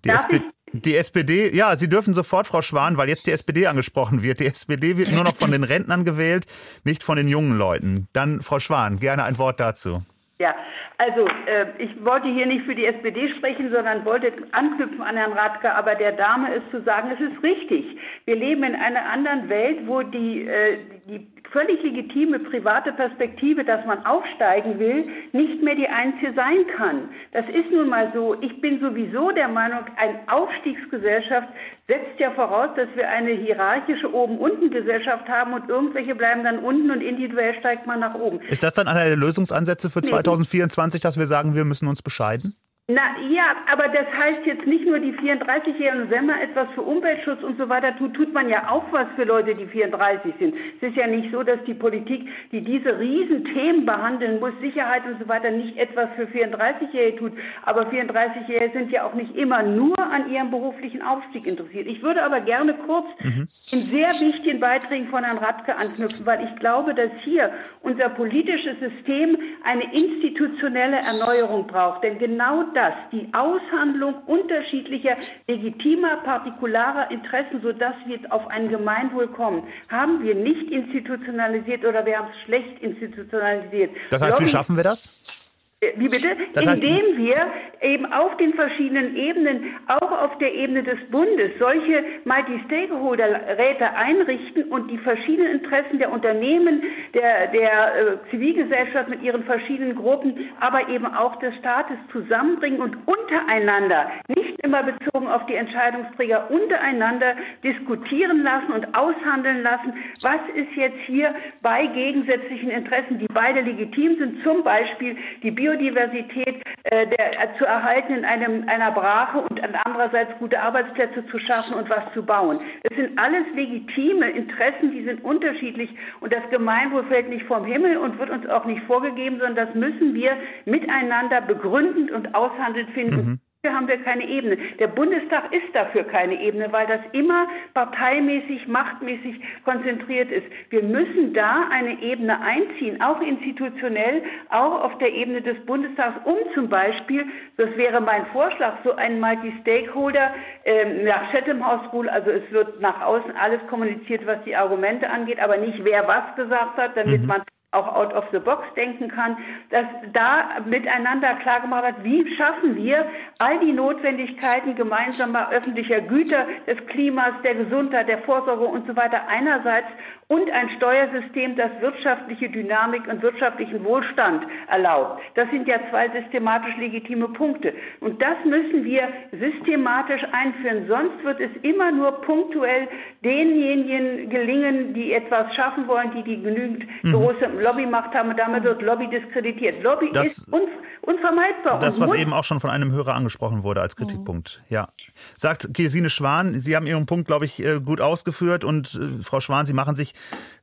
Die, SP die SPD, ja, Sie dürfen sofort, Frau Schwan, weil jetzt die SPD angesprochen wird. Die SPD wird nur noch von den Rentnern gewählt, nicht von den jungen Leuten. Dann, Frau Schwan, gerne ein Wort dazu. Ja, also äh, ich wollte hier nicht für die SPD sprechen, sondern wollte anknüpfen an Herrn Radke, aber der Dame ist zu sagen, es ist richtig. Wir leben in einer anderen Welt, wo die, äh, die völlig legitime private Perspektive, dass man aufsteigen will, nicht mehr die einzige sein kann. Das ist nun mal so. Ich bin sowieso der Meinung, eine Aufstiegsgesellschaft setzt ja voraus, dass wir eine hierarchische Oben-Unten-Gesellschaft haben und irgendwelche bleiben dann unten und individuell steigt man nach oben. Ist das dann einer der Lösungsansätze für 2024, dass wir sagen, wir müssen uns bescheiden? Na ja, aber das heißt jetzt nicht nur die 34-Jährigen, wenn man etwas für Umweltschutz und so weiter tut, tut man ja auch was für Leute, die 34 sind. Es ist ja nicht so, dass die Politik, die diese Riesenthemen behandeln muss, Sicherheit und so weiter, nicht etwas für 34-Jährige tut. Aber 34-Jährige sind ja auch nicht immer nur an ihrem beruflichen Aufstieg interessiert. Ich würde aber gerne kurz mhm. in sehr wichtigen Beiträgen von Herrn Radke anknüpfen, weil ich glaube, dass hier unser politisches System eine institutionelle Erneuerung braucht. Denn genau das das die Aushandlung unterschiedlicher legitimer partikularer Interessen, sodass wir auf ein Gemeinwohl kommen, haben wir nicht institutionalisiert oder wir haben es schlecht institutionalisiert. Das heißt, wie schaffen wir das? Äh, wie bitte? Das heißt, Indem wir eben auf den verschiedenen Ebenen, auch auf der Ebene des Bundes, solche Multi-Stakeholder-Räte einrichten und die verschiedenen Interessen der Unternehmen, der, der äh, Zivilgesellschaft mit ihren verschiedenen Gruppen, aber eben auch des Staates zusammenbringen und untereinander, nicht immer bezogen auf die Entscheidungsträger, untereinander diskutieren lassen und aushandeln lassen, was ist jetzt hier bei gegensätzlichen Interessen, die beide legitim sind, zum Beispiel die Bio Biodiversität äh, der, äh, zu erhalten in einem, einer Brache und andererseits gute Arbeitsplätze zu schaffen und was zu bauen. Das sind alles legitime Interessen, die sind unterschiedlich und das Gemeinwohl fällt nicht vom Himmel und wird uns auch nicht vorgegeben, sondern das müssen wir miteinander begründend und aushandelt finden. Mhm Hier haben wir keine Ebene. Der Bundestag ist dafür keine Ebene, weil das immer parteimäßig, machtmäßig konzentriert ist. Wir müssen da eine Ebene einziehen, auch institutionell, auch auf der Ebene des Bundestags, um zum Beispiel, das wäre mein Vorschlag, so ein Multi-Stakeholder äh, nach Chatham House Rule, also es wird nach außen alles kommuniziert, was die Argumente angeht, aber nicht wer was gesagt hat, damit mhm. man auch out of the box denken kann, dass da miteinander klargemacht wird, wie schaffen wir all die Notwendigkeiten gemeinsamer öffentlicher Güter, des Klimas, der Gesundheit, der Vorsorge und so weiter einerseits und ein Steuersystem, das wirtschaftliche Dynamik und wirtschaftlichen Wohlstand erlaubt. Das sind ja zwei systematisch legitime Punkte. Und das müssen wir systematisch einführen. Sonst wird es immer nur punktuell denjenigen gelingen, die etwas schaffen wollen, die die genügend mhm. große Lobbymacht haben. Und damit wird Lobby diskreditiert. Lobby das ist uns unvermeidbar. Das, was eben auch schon von einem Hörer angesprochen wurde als Kritikpunkt. Mhm. Ja. Sagt Gesine Schwan, Sie haben Ihren Punkt, glaube ich, äh, gut ausgeführt. Und äh, Frau Schwan, Sie machen sich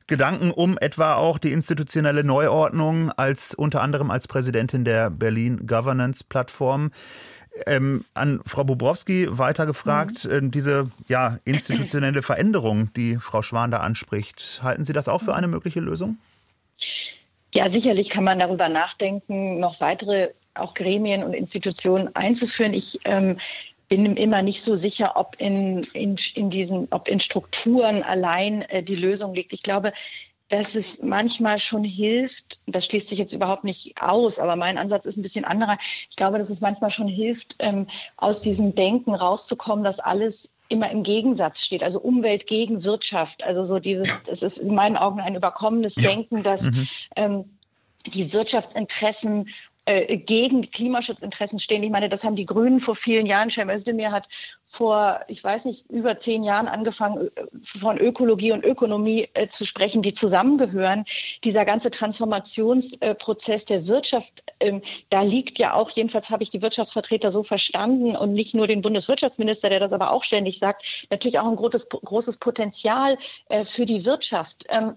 Gedanken um etwa auch die institutionelle Neuordnung als unter anderem als Präsidentin der Berlin Governance Plattform. Ähm, an Frau Bobrowski weitergefragt, mhm. äh, diese ja, institutionelle Veränderung, die Frau Schwan da anspricht, halten Sie das auch für eine mögliche Lösung? Ja, sicherlich kann man darüber nachdenken, noch weitere auch Gremien und Institutionen einzuführen. Ich ähm, bin immer nicht so sicher, ob in, in, in diesen, ob in Strukturen allein äh, die Lösung liegt. Ich glaube, dass es manchmal schon hilft, das schließt sich jetzt überhaupt nicht aus, aber mein Ansatz ist ein bisschen anderer. Ich glaube, dass es manchmal schon hilft, ähm, aus diesem Denken rauszukommen, dass alles immer im Gegensatz steht, also Umwelt gegen Wirtschaft. Also so dieses, das ist in meinen Augen ein überkommenes ja. Denken, dass mhm. ähm, die Wirtschaftsinteressen äh, gegen Klimaschutzinteressen stehen. Ich meine, das haben die Grünen vor vielen Jahren. Cem Özdemir hat vor, ich weiß nicht, über zehn Jahren angefangen, äh, von Ökologie und Ökonomie äh, zu sprechen, die zusammengehören. Dieser ganze Transformationsprozess der Wirtschaft, ähm, da liegt ja auch, jedenfalls habe ich die Wirtschaftsvertreter so verstanden und nicht nur den Bundeswirtschaftsminister, der das aber auch ständig sagt, natürlich auch ein großes, großes Potenzial äh, für die Wirtschaft. Ähm,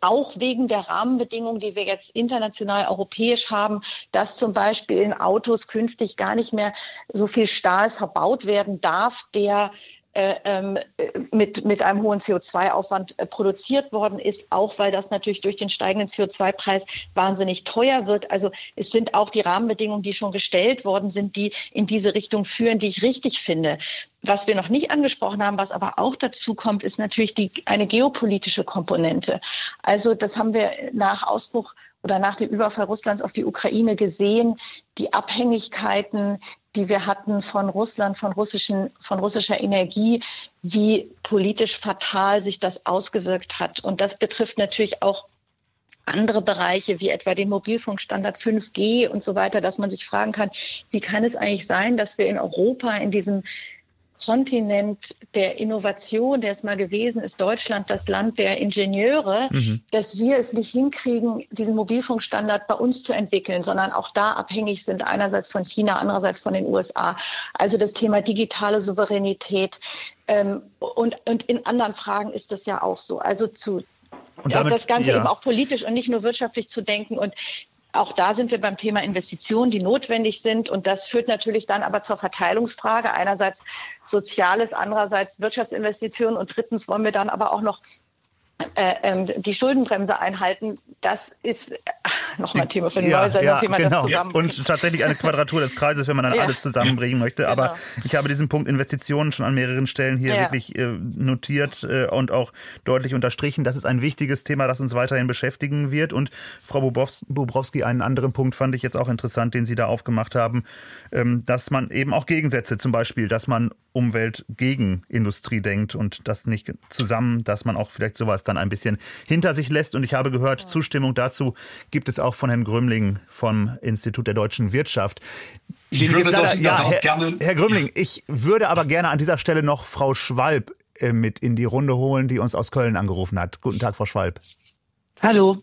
auch wegen der Rahmenbedingungen, die wir jetzt international europäisch haben, dass zum Beispiel in Autos künftig gar nicht mehr so viel Stahl verbaut werden darf, der mit, mit einem hohen CO2-Aufwand äh, produziert worden ist, auch weil das natürlich durch den steigenden CO2-Preis wahnsinnig teuer wird. Also es sind auch die Rahmenbedingungen, die schon gestellt worden sind, die in diese Richtung führen, die ich richtig finde. Was wir noch nicht angesprochen haben, was aber auch dazu kommt, ist natürlich die, eine geopolitische Komponente. Also das haben wir nach Ausbruch oder nach dem Überfall Russlands auf die Ukraine gesehen, die Abhängigkeiten, die wir hatten von Russland, von, russischen, von russischer Energie, wie politisch fatal sich das ausgewirkt hat. Und das betrifft natürlich auch andere Bereiche wie etwa den Mobilfunkstandard 5G und so weiter, dass man sich fragen kann, wie kann es eigentlich sein, dass wir in Europa in diesem Kontinent der Innovation, der es mal gewesen ist, Deutschland das Land der Ingenieure, mhm. dass wir es nicht hinkriegen, diesen Mobilfunkstandard bei uns zu entwickeln, sondern auch da abhängig sind einerseits von China, andererseits von den USA. Also das Thema digitale Souveränität. Ähm, und, und in anderen Fragen ist das ja auch so. Also zu und damit, das Ganze ja. eben auch politisch und nicht nur wirtschaftlich zu denken. Und auch da sind wir beim Thema Investitionen, die notwendig sind. Und das führt natürlich dann aber zur Verteilungsfrage. Einerseits Soziales, andererseits Wirtschaftsinvestitionen und drittens wollen wir dann aber auch noch die Schuldenbremse einhalten, das ist äh, nochmal Thema für den ja, Neusender, ja, wie man genau. das zusammenbringt. Und tatsächlich eine Quadratur des Kreises, wenn man dann ja. alles zusammenbringen möchte. Aber genau. ich habe diesen Punkt Investitionen schon an mehreren Stellen hier ja. wirklich äh, notiert äh, und auch deutlich unterstrichen. Das ist ein wichtiges Thema, das uns weiterhin beschäftigen wird. Und Frau Bobrowski, einen anderen Punkt fand ich jetzt auch interessant, den Sie da aufgemacht haben, ähm, dass man eben auch Gegensätze, zum Beispiel, dass man Umwelt gegen Industrie denkt und das nicht zusammen, dass man auch vielleicht sowas dann ein bisschen hinter sich lässt. Und ich habe gehört, Zustimmung dazu gibt es auch von Herrn Grümling vom Institut der deutschen Wirtschaft. Ich würde leider, ja, Herr, gerne. Herr Grümling, ich würde aber gerne an dieser Stelle noch Frau Schwalb äh, mit in die Runde holen, die uns aus Köln angerufen hat. Guten Tag, Frau Schwalb. Hallo.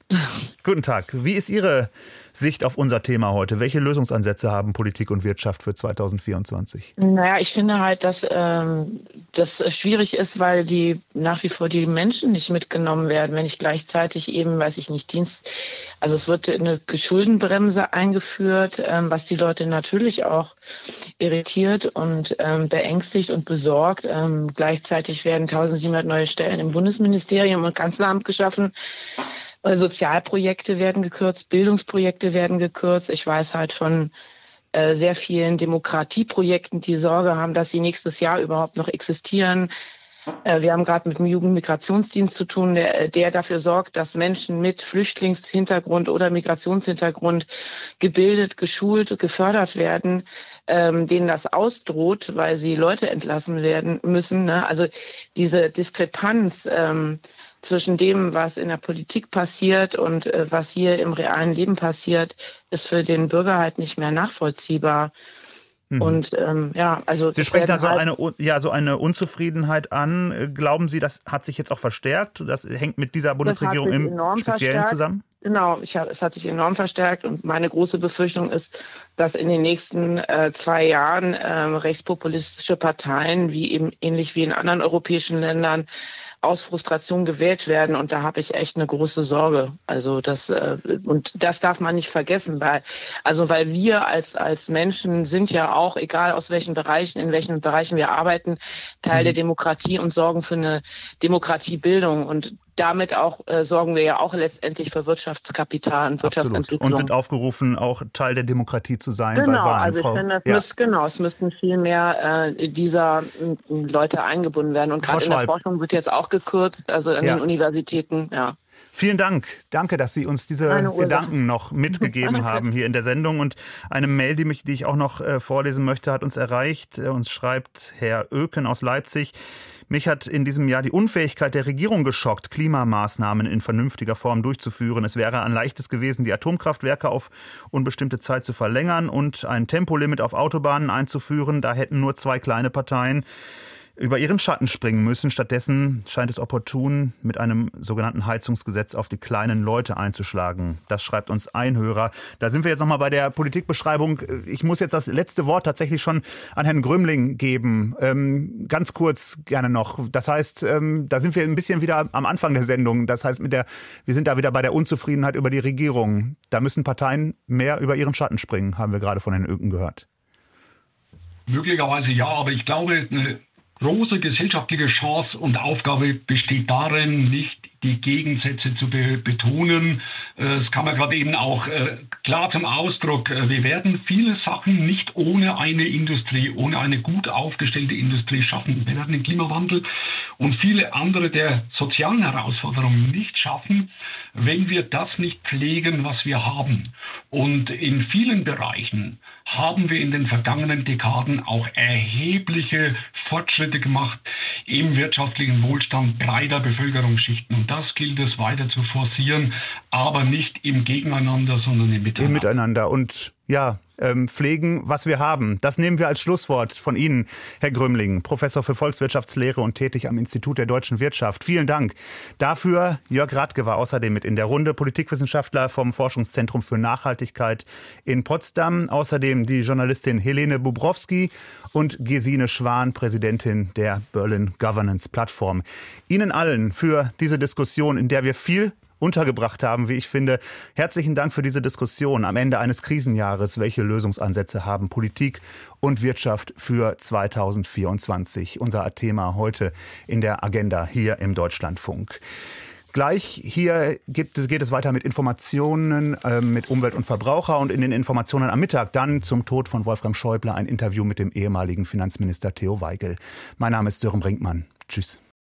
Guten Tag. Wie ist Ihre Sicht auf unser Thema heute? Welche Lösungsansätze haben Politik und Wirtschaft für 2024? Naja, ich finde halt, dass ähm, das schwierig ist, weil die nach wie vor die Menschen nicht mitgenommen werden, wenn ich gleichzeitig eben, weiß ich nicht, Dienst, also es wird eine Schuldenbremse eingeführt, ähm, was die Leute natürlich auch irritiert und ähm, beängstigt und besorgt. Ähm, gleichzeitig werden 1700 neue Stellen im Bundesministerium und Kanzleramt geschaffen. Äh, Sozialprojekte werden gekürzt, Bildungsprojekte werden gekürzt. Ich weiß halt von äh, sehr vielen Demokratieprojekten, die Sorge haben, dass sie nächstes Jahr überhaupt noch existieren. Äh, wir haben gerade mit dem Jugendmigrationsdienst zu tun, der, der, dafür sorgt, dass Menschen mit Flüchtlingshintergrund oder Migrationshintergrund gebildet, geschult, gefördert werden, ähm, denen das ausdroht, weil sie Leute entlassen werden müssen. Ne? Also diese Diskrepanz ähm, zwischen dem, was in der Politik passiert und äh, was hier im realen Leben passiert, ist für den Bürger halt nicht mehr nachvollziehbar. Mhm. Und ähm, ja, also Sie sprechen da so halt eine ja so eine Unzufriedenheit an. Glauben Sie, das hat sich jetzt auch verstärkt? Das hängt mit dieser Bundesregierung im Speziellen verstärkt. zusammen? Genau, ich hab, es hat sich enorm verstärkt und meine große Befürchtung ist, dass in den nächsten äh, zwei Jahren äh, rechtspopulistische Parteien, wie eben ähnlich wie in anderen europäischen Ländern, aus Frustration gewählt werden. Und da habe ich echt eine große Sorge. Also das äh, und das darf man nicht vergessen, weil also weil wir als als Menschen sind ja auch, egal aus welchen Bereichen, in welchen Bereichen wir arbeiten, Teil mhm. der Demokratie und sorgen für eine Demokratiebildung. Und damit auch äh, sorgen wir ja auch letztendlich für Wirtschaftskapital und Wirtschaftsentwicklung. Und sind aufgerufen, auch Teil der Demokratie zu sein genau, bei Wahlen. Also ich Frau, finde, ja. müsst, genau, es müssten viel mehr äh, dieser äh, Leute eingebunden werden. Und gerade in der Forschung wird jetzt auch gekürzt, also an ja. den Universitäten, ja. Vielen Dank. Danke, dass Sie uns diese Gedanken noch mitgegeben haben hier in der Sendung. Und eine Mail, die, mich, die ich auch noch äh, vorlesen möchte, hat uns erreicht. Äh, uns schreibt Herr Öken aus Leipzig. Mich hat in diesem Jahr die Unfähigkeit der Regierung geschockt, Klimamaßnahmen in vernünftiger Form durchzuführen. Es wäre ein leichtes gewesen, die Atomkraftwerke auf unbestimmte Zeit zu verlängern und ein Tempolimit auf Autobahnen einzuführen. Da hätten nur zwei kleine Parteien über ihren Schatten springen müssen. Stattdessen scheint es opportun, mit einem sogenannten Heizungsgesetz auf die kleinen Leute einzuschlagen. Das schreibt uns ein Hörer. Da sind wir jetzt nochmal bei der Politikbeschreibung. Ich muss jetzt das letzte Wort tatsächlich schon an Herrn Grümling geben. Ähm, ganz kurz gerne noch. Das heißt, ähm, da sind wir ein bisschen wieder am Anfang der Sendung. Das heißt, mit der, wir sind da wieder bei der Unzufriedenheit über die Regierung. Da müssen Parteien mehr über ihren Schatten springen, haben wir gerade von Herrn Öken gehört. Möglicherweise ja, aber ich glaube, große gesellschaftliche Chance und Aufgabe besteht darin, nicht die Gegensätze zu be betonen. Äh, das kam ja gerade eben auch äh, klar zum Ausdruck. Äh, wir werden viele Sachen nicht ohne eine Industrie, ohne eine gut aufgestellte Industrie schaffen. Wir werden den Klimawandel und viele andere der sozialen Herausforderungen nicht schaffen, wenn wir das nicht pflegen, was wir haben. Und in vielen Bereichen haben wir in den vergangenen Dekaden auch erhebliche Fortschritte gemacht im wirtschaftlichen Wohlstand breiter Bevölkerungsschichten. Und das gilt es weiter zu forcieren, aber nicht im Gegeneinander, sondern im Miteinander. Im Miteinander. Und ja, ähm, pflegen, was wir haben. Das nehmen wir als Schlusswort von Ihnen, Herr Grümling, Professor für Volkswirtschaftslehre und tätig am Institut der deutschen Wirtschaft. Vielen Dank. Dafür Jörg Radke war außerdem mit in der Runde, Politikwissenschaftler vom Forschungszentrum für Nachhaltigkeit in Potsdam. Außerdem die Journalistin Helene Bubrowski und Gesine Schwan, Präsidentin der Berlin Governance Plattform. Ihnen allen für diese Diskussion, in der wir viel untergebracht haben, wie ich finde. Herzlichen Dank für diese Diskussion am Ende eines Krisenjahres. Welche Lösungsansätze haben Politik und Wirtschaft für 2024? Unser Thema heute in der Agenda hier im Deutschlandfunk. Gleich hier gibt, geht es weiter mit Informationen äh, mit Umwelt und Verbraucher und in den Informationen am Mittag dann zum Tod von Wolfgang Schäuble ein Interview mit dem ehemaligen Finanzminister Theo Weigel. Mein Name ist Sören Brinkmann. Tschüss.